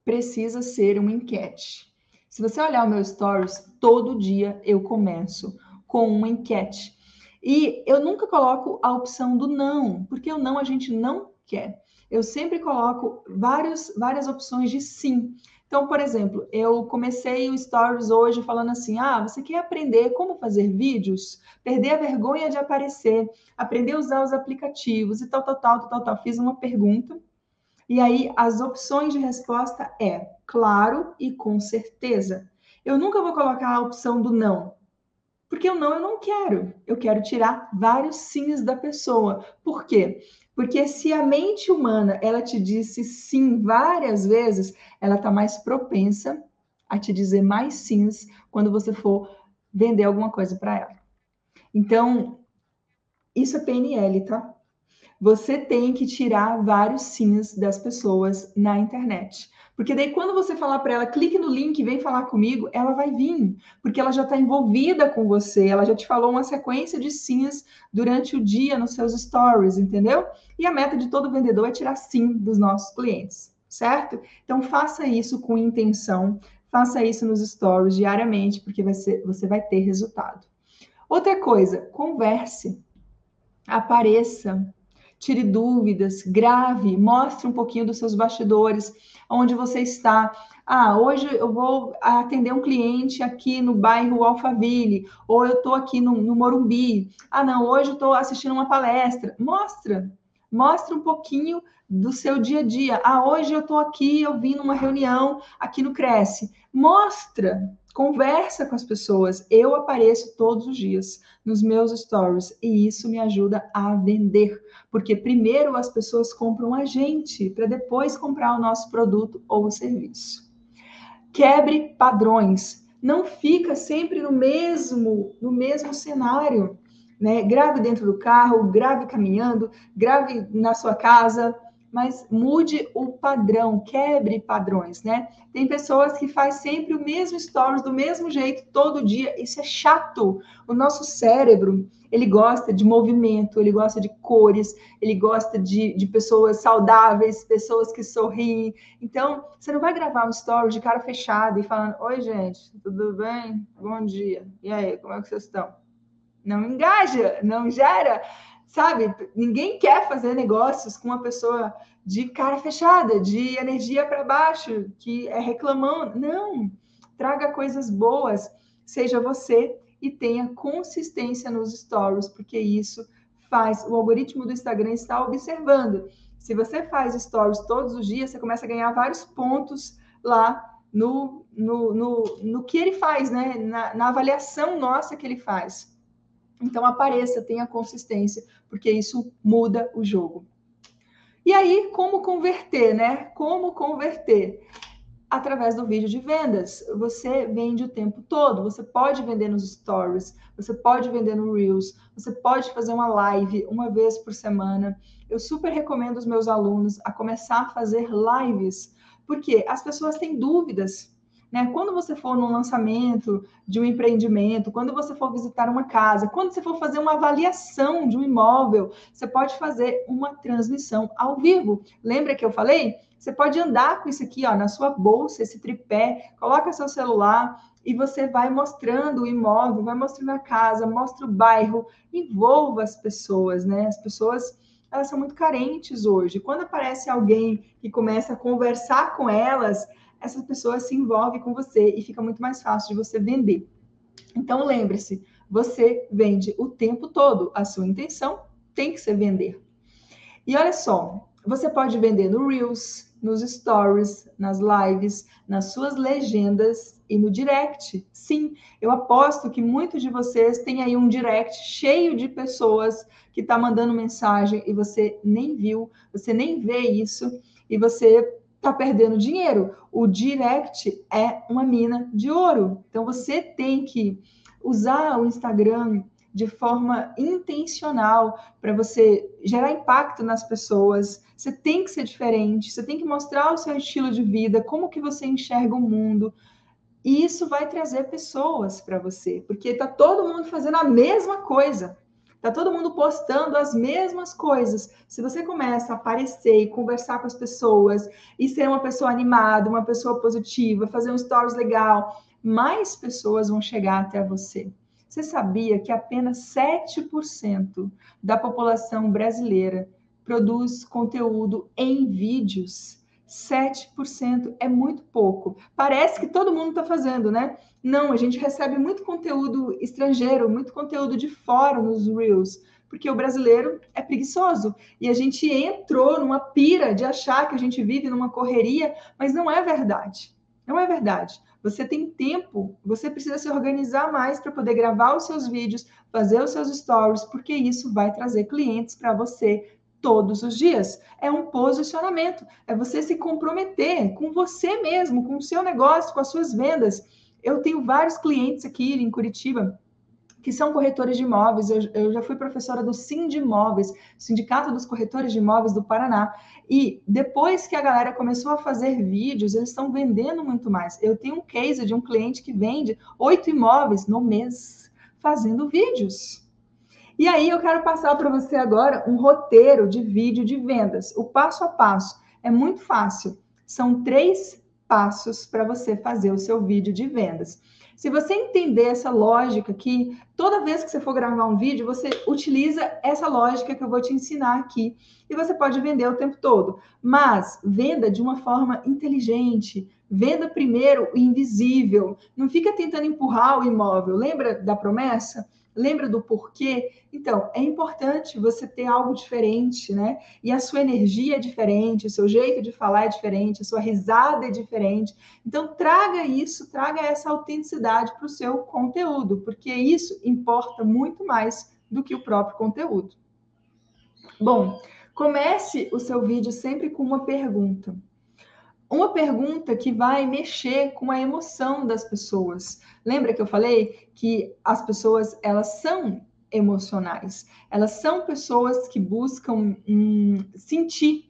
precisa ser uma enquete. Se você olhar o meu stories, todo dia eu começo com uma enquete. E eu nunca coloco a opção do não, porque o não a gente não quer. Eu sempre coloco vários, várias opções de sim. Então, por exemplo, eu comecei o Stories hoje falando assim: ah, você quer aprender como fazer vídeos? Perder a vergonha de aparecer, aprender a usar os aplicativos e tal, tal, tal, tal, tal. tal. Fiz uma pergunta. E aí, as opções de resposta é claro e com certeza. Eu nunca vou colocar a opção do não, porque o não eu não quero. Eu quero tirar vários sims da pessoa. Por quê? Porque se a mente humana ela te disse sim várias vezes, ela está mais propensa a te dizer mais sims quando você for vender alguma coisa para ela. Então, isso é PNL, tá? Você tem que tirar vários sims das pessoas na internet. Porque daí, quando você falar para ela, clique no link, vem falar comigo, ela vai vir, porque ela já está envolvida com você, ela já te falou uma sequência de sims durante o dia nos seus stories, entendeu? E a meta de todo vendedor é tirar sim dos nossos clientes, certo? Então, faça isso com intenção, faça isso nos stories diariamente, porque vai ser, você vai ter resultado. Outra coisa, converse, apareça, tire dúvidas, grave, mostre um pouquinho dos seus bastidores, onde você está. Ah, hoje eu vou atender um cliente aqui no bairro Alphaville, ou eu estou aqui no, no Morumbi. Ah, não, hoje eu estou assistindo uma palestra. Mostra, mostra um pouquinho do seu dia a dia. Ah, hoje eu estou aqui, eu vim numa reunião aqui no Cresce. Mostra, conversa com as pessoas. Eu apareço todos os dias nos meus stories e isso me ajuda a vender, porque primeiro as pessoas compram a gente para depois comprar o nosso produto ou serviço. Quebre padrões. Não fica sempre no mesmo no mesmo cenário. Né? Grave dentro do carro, grave caminhando, grave na sua casa, mas mude o padrão, quebre padrões, né? Tem pessoas que faz sempre o mesmo stories do mesmo jeito todo dia, isso é chato. O nosso cérebro, ele gosta de movimento, ele gosta de cores, ele gosta de, de pessoas saudáveis, pessoas que sorriem. Então, você não vai gravar um story de cara fechada e falando: Oi, gente, tudo bem? Bom dia. E aí, como é que vocês estão? Não engaja, não gera sabe? Ninguém quer fazer negócios com uma pessoa de cara fechada, de energia para baixo, que é reclamando. Não, traga coisas boas, seja você e tenha consistência nos stories, porque isso faz, o algoritmo do Instagram está observando. Se você faz stories todos os dias, você começa a ganhar vários pontos lá no, no, no, no que ele faz, né? Na, na avaliação nossa que ele faz. Então apareça, tenha consistência, porque isso muda o jogo. E aí, como converter, né? Como converter? Através do vídeo de vendas. Você vende o tempo todo. Você pode vender nos stories, você pode vender no Reels, você pode fazer uma live uma vez por semana. Eu super recomendo os meus alunos a começar a fazer lives, porque as pessoas têm dúvidas né? Quando você for num lançamento de um empreendimento, quando você for visitar uma casa, quando você for fazer uma avaliação de um imóvel, você pode fazer uma transmissão ao vivo. Lembra que eu falei? Você pode andar com isso aqui, ó, na sua bolsa, esse tripé, coloca seu celular e você vai mostrando o imóvel, vai mostrando a casa, mostra o bairro, envolva as pessoas, né? As pessoas elas são muito carentes hoje. Quando aparece alguém que começa a conversar com elas, essa pessoa se envolve com você e fica muito mais fácil de você vender. Então, lembre-se, você vende o tempo todo. A sua intenção tem que ser vender. E olha só, você pode vender no Reels, nos Stories, nas lives, nas suas legendas e no direct. Sim, eu aposto que muitos de vocês têm aí um direct cheio de pessoas que está mandando mensagem e você nem viu, você nem vê isso e você está perdendo dinheiro. O direct é uma mina de ouro. Então você tem que usar o Instagram de forma intencional para você gerar impacto nas pessoas. Você tem que ser diferente, você tem que mostrar o seu estilo de vida, como que você enxerga o mundo. E isso vai trazer pessoas para você, porque está todo mundo fazendo a mesma coisa. Tá todo mundo postando as mesmas coisas. Se você começa a aparecer e conversar com as pessoas e ser uma pessoa animada, uma pessoa positiva, fazer um stories legal, mais pessoas vão chegar até você. Você sabia que apenas 7% da população brasileira produz conteúdo em vídeos? 7% é muito pouco. Parece que todo mundo está fazendo, né? Não, a gente recebe muito conteúdo estrangeiro, muito conteúdo de fora nos Reels, porque o brasileiro é preguiçoso. E a gente entrou numa pira de achar que a gente vive numa correria, mas não é verdade. Não é verdade. Você tem tempo, você precisa se organizar mais para poder gravar os seus vídeos, fazer os seus stories, porque isso vai trazer clientes para você todos os dias. É um posicionamento, é você se comprometer com você mesmo, com o seu negócio, com as suas vendas. Eu tenho vários clientes aqui em Curitiba que são corretores de imóveis. Eu, eu já fui professora do Sind Imóveis, Sindicato dos Corretores de Imóveis do Paraná. E depois que a galera começou a fazer vídeos, eles estão vendendo muito mais. Eu tenho um case de um cliente que vende oito imóveis no mês fazendo vídeos. E aí eu quero passar para você agora um roteiro de vídeo de vendas. O passo a passo é muito fácil. São três passos para você fazer o seu vídeo de vendas. Se você entender essa lógica aqui, toda vez que você for gravar um vídeo, você utiliza essa lógica que eu vou te ensinar aqui e você pode vender o tempo todo. Mas venda de uma forma inteligente. Venda primeiro o invisível. Não fica tentando empurrar o imóvel. Lembra da promessa? Lembra do porquê? Então, é importante você ter algo diferente, né? E a sua energia é diferente, o seu jeito de falar é diferente, a sua risada é diferente. Então, traga isso, traga essa autenticidade para o seu conteúdo, porque isso importa muito mais do que o próprio conteúdo. Bom, comece o seu vídeo sempre com uma pergunta uma pergunta que vai mexer com a emoção das pessoas. Lembra que eu falei que as pessoas elas são emocionais, elas são pessoas que buscam hum, sentir,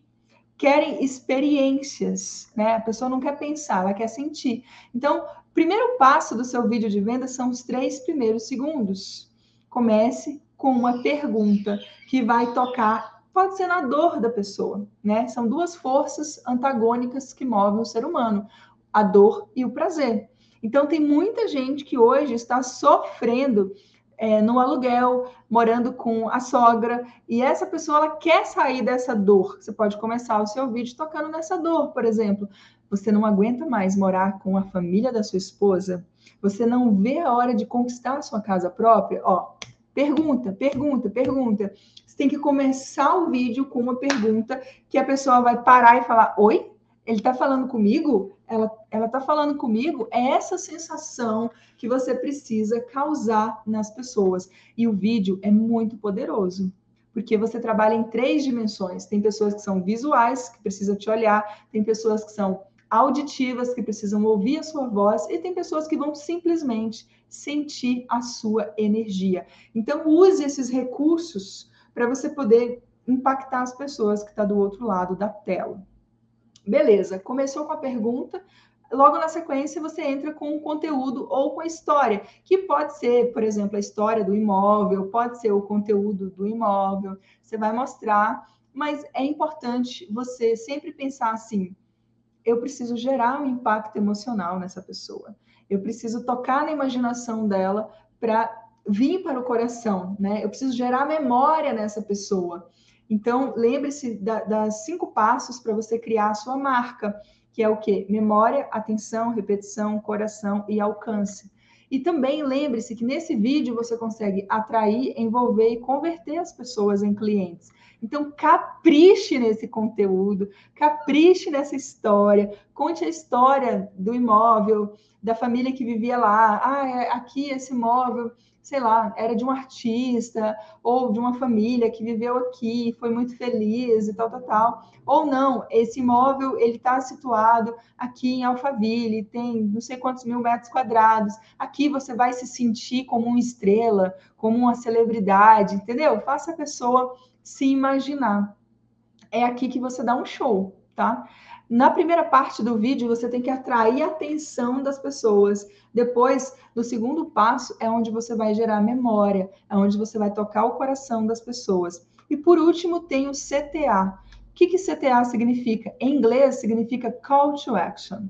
querem experiências, né? A pessoa não quer pensar, ela quer sentir. Então, primeiro passo do seu vídeo de venda são os três primeiros segundos. Comece com uma pergunta que vai tocar pode ser na dor da pessoa, né? São duas forças antagônicas que movem o ser humano, a dor e o prazer. Então, tem muita gente que hoje está sofrendo é, no aluguel, morando com a sogra, e essa pessoa ela quer sair dessa dor. Você pode começar o seu vídeo tocando nessa dor, por exemplo. Você não aguenta mais morar com a família da sua esposa? Você não vê a hora de conquistar a sua casa própria? Ó, pergunta, pergunta, pergunta. Você tem que começar o vídeo com uma pergunta que a pessoa vai parar e falar: Oi? Ele está falando comigo? Ela está falando comigo? É essa sensação que você precisa causar nas pessoas. E o vídeo é muito poderoso, porque você trabalha em três dimensões. Tem pessoas que são visuais, que precisam te olhar, tem pessoas que são auditivas, que precisam ouvir a sua voz, e tem pessoas que vão simplesmente sentir a sua energia. Então, use esses recursos para você poder impactar as pessoas que estão tá do outro lado da tela. Beleza, começou com a pergunta, logo na sequência você entra com o conteúdo ou com a história, que pode ser, por exemplo, a história do imóvel, pode ser o conteúdo do imóvel, você vai mostrar, mas é importante você sempre pensar assim: eu preciso gerar um impacto emocional nessa pessoa. Eu preciso tocar na imaginação dela para vir para o coração, né? Eu preciso gerar memória nessa pessoa. Então, lembre-se da, das cinco passos para você criar a sua marca, que é o quê? Memória, atenção, repetição, coração e alcance. E também lembre-se que nesse vídeo você consegue atrair, envolver e converter as pessoas em clientes. Então, capriche nesse conteúdo, capriche nessa história, conte a história do imóvel, da família que vivia lá. Ah, é, aqui esse imóvel sei lá, era de um artista ou de uma família que viveu aqui, foi muito feliz e tal, tal, tal. Ou não, esse imóvel ele está situado aqui em Alphaville, tem não sei quantos mil metros quadrados. Aqui você vai se sentir como uma estrela, como uma celebridade, entendeu? Faça a pessoa se imaginar. É aqui que você dá um show, tá? Na primeira parte do vídeo, você tem que atrair a atenção das pessoas. Depois, no segundo passo, é onde você vai gerar memória, é onde você vai tocar o coração das pessoas. E por último, tem o CTA. O que, que CTA significa? Em inglês, significa Call to Action,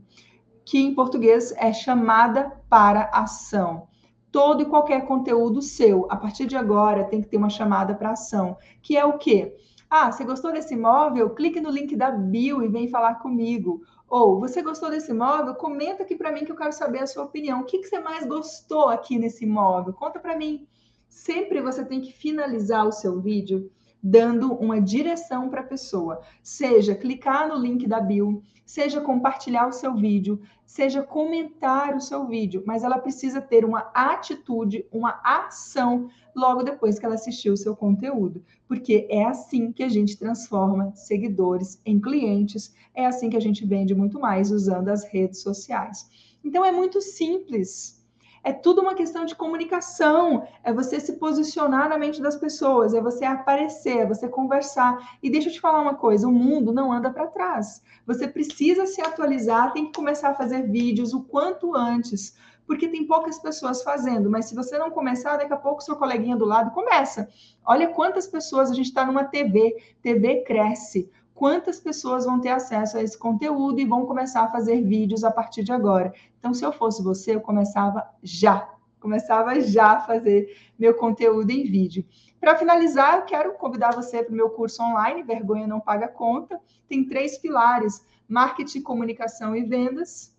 que em português é chamada para ação todo e qualquer conteúdo seu, a partir de agora, tem que ter uma chamada para ação, que é o quê? Ah, você gostou desse imóvel? Clique no link da bio e vem falar comigo. Ou você gostou desse imóvel? Comenta aqui para mim que eu quero saber a sua opinião. O que, que você mais gostou aqui nesse imóvel? Conta para mim. Sempre você tem que finalizar o seu vídeo dando uma direção para a pessoa, seja clicar no link da bio, seja compartilhar o seu vídeo, seja comentar o seu vídeo, mas ela precisa ter uma atitude, uma ação logo depois que ela assistiu o seu conteúdo, porque é assim que a gente transforma seguidores em clientes, é assim que a gente vende muito mais usando as redes sociais. Então é muito simples. É tudo uma questão de comunicação, é você se posicionar na mente das pessoas, é você aparecer, é você conversar. E deixa eu te falar uma coisa: o mundo não anda para trás. Você precisa se atualizar, tem que começar a fazer vídeos o quanto antes, porque tem poucas pessoas fazendo. Mas se você não começar, daqui a pouco seu coleguinha do lado começa. Olha quantas pessoas a gente está numa TV, TV cresce quantas pessoas vão ter acesso a esse conteúdo e vão começar a fazer vídeos a partir de agora. Então, se eu fosse você, eu começava já, começava já a fazer meu conteúdo em vídeo. Para finalizar, eu quero convidar você para o meu curso online, Vergonha Não Paga Conta. Tem três pilares: marketing, comunicação e vendas.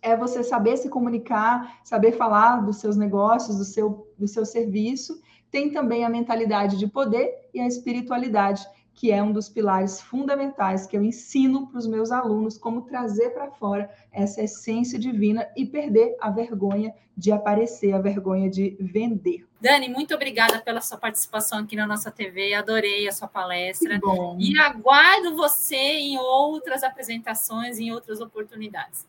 É você saber se comunicar, saber falar dos seus negócios, do seu, do seu serviço. Tem também a mentalidade de poder e a espiritualidade que é um dos pilares fundamentais que eu ensino para os meus alunos como trazer para fora essa essência divina e perder a vergonha de aparecer, a vergonha de vender. Dani, muito obrigada pela sua participação aqui na nossa TV, adorei a sua palestra e aguardo você em outras apresentações, em outras oportunidades.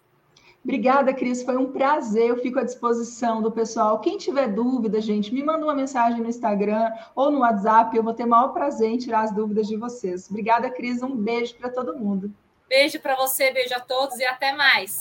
Obrigada, Cris. Foi um prazer. Eu fico à disposição do pessoal. Quem tiver dúvida, gente, me manda uma mensagem no Instagram ou no WhatsApp. Eu vou ter o maior prazer em tirar as dúvidas de vocês. Obrigada, Cris. Um beijo para todo mundo. Beijo para você, beijo a todos e até mais.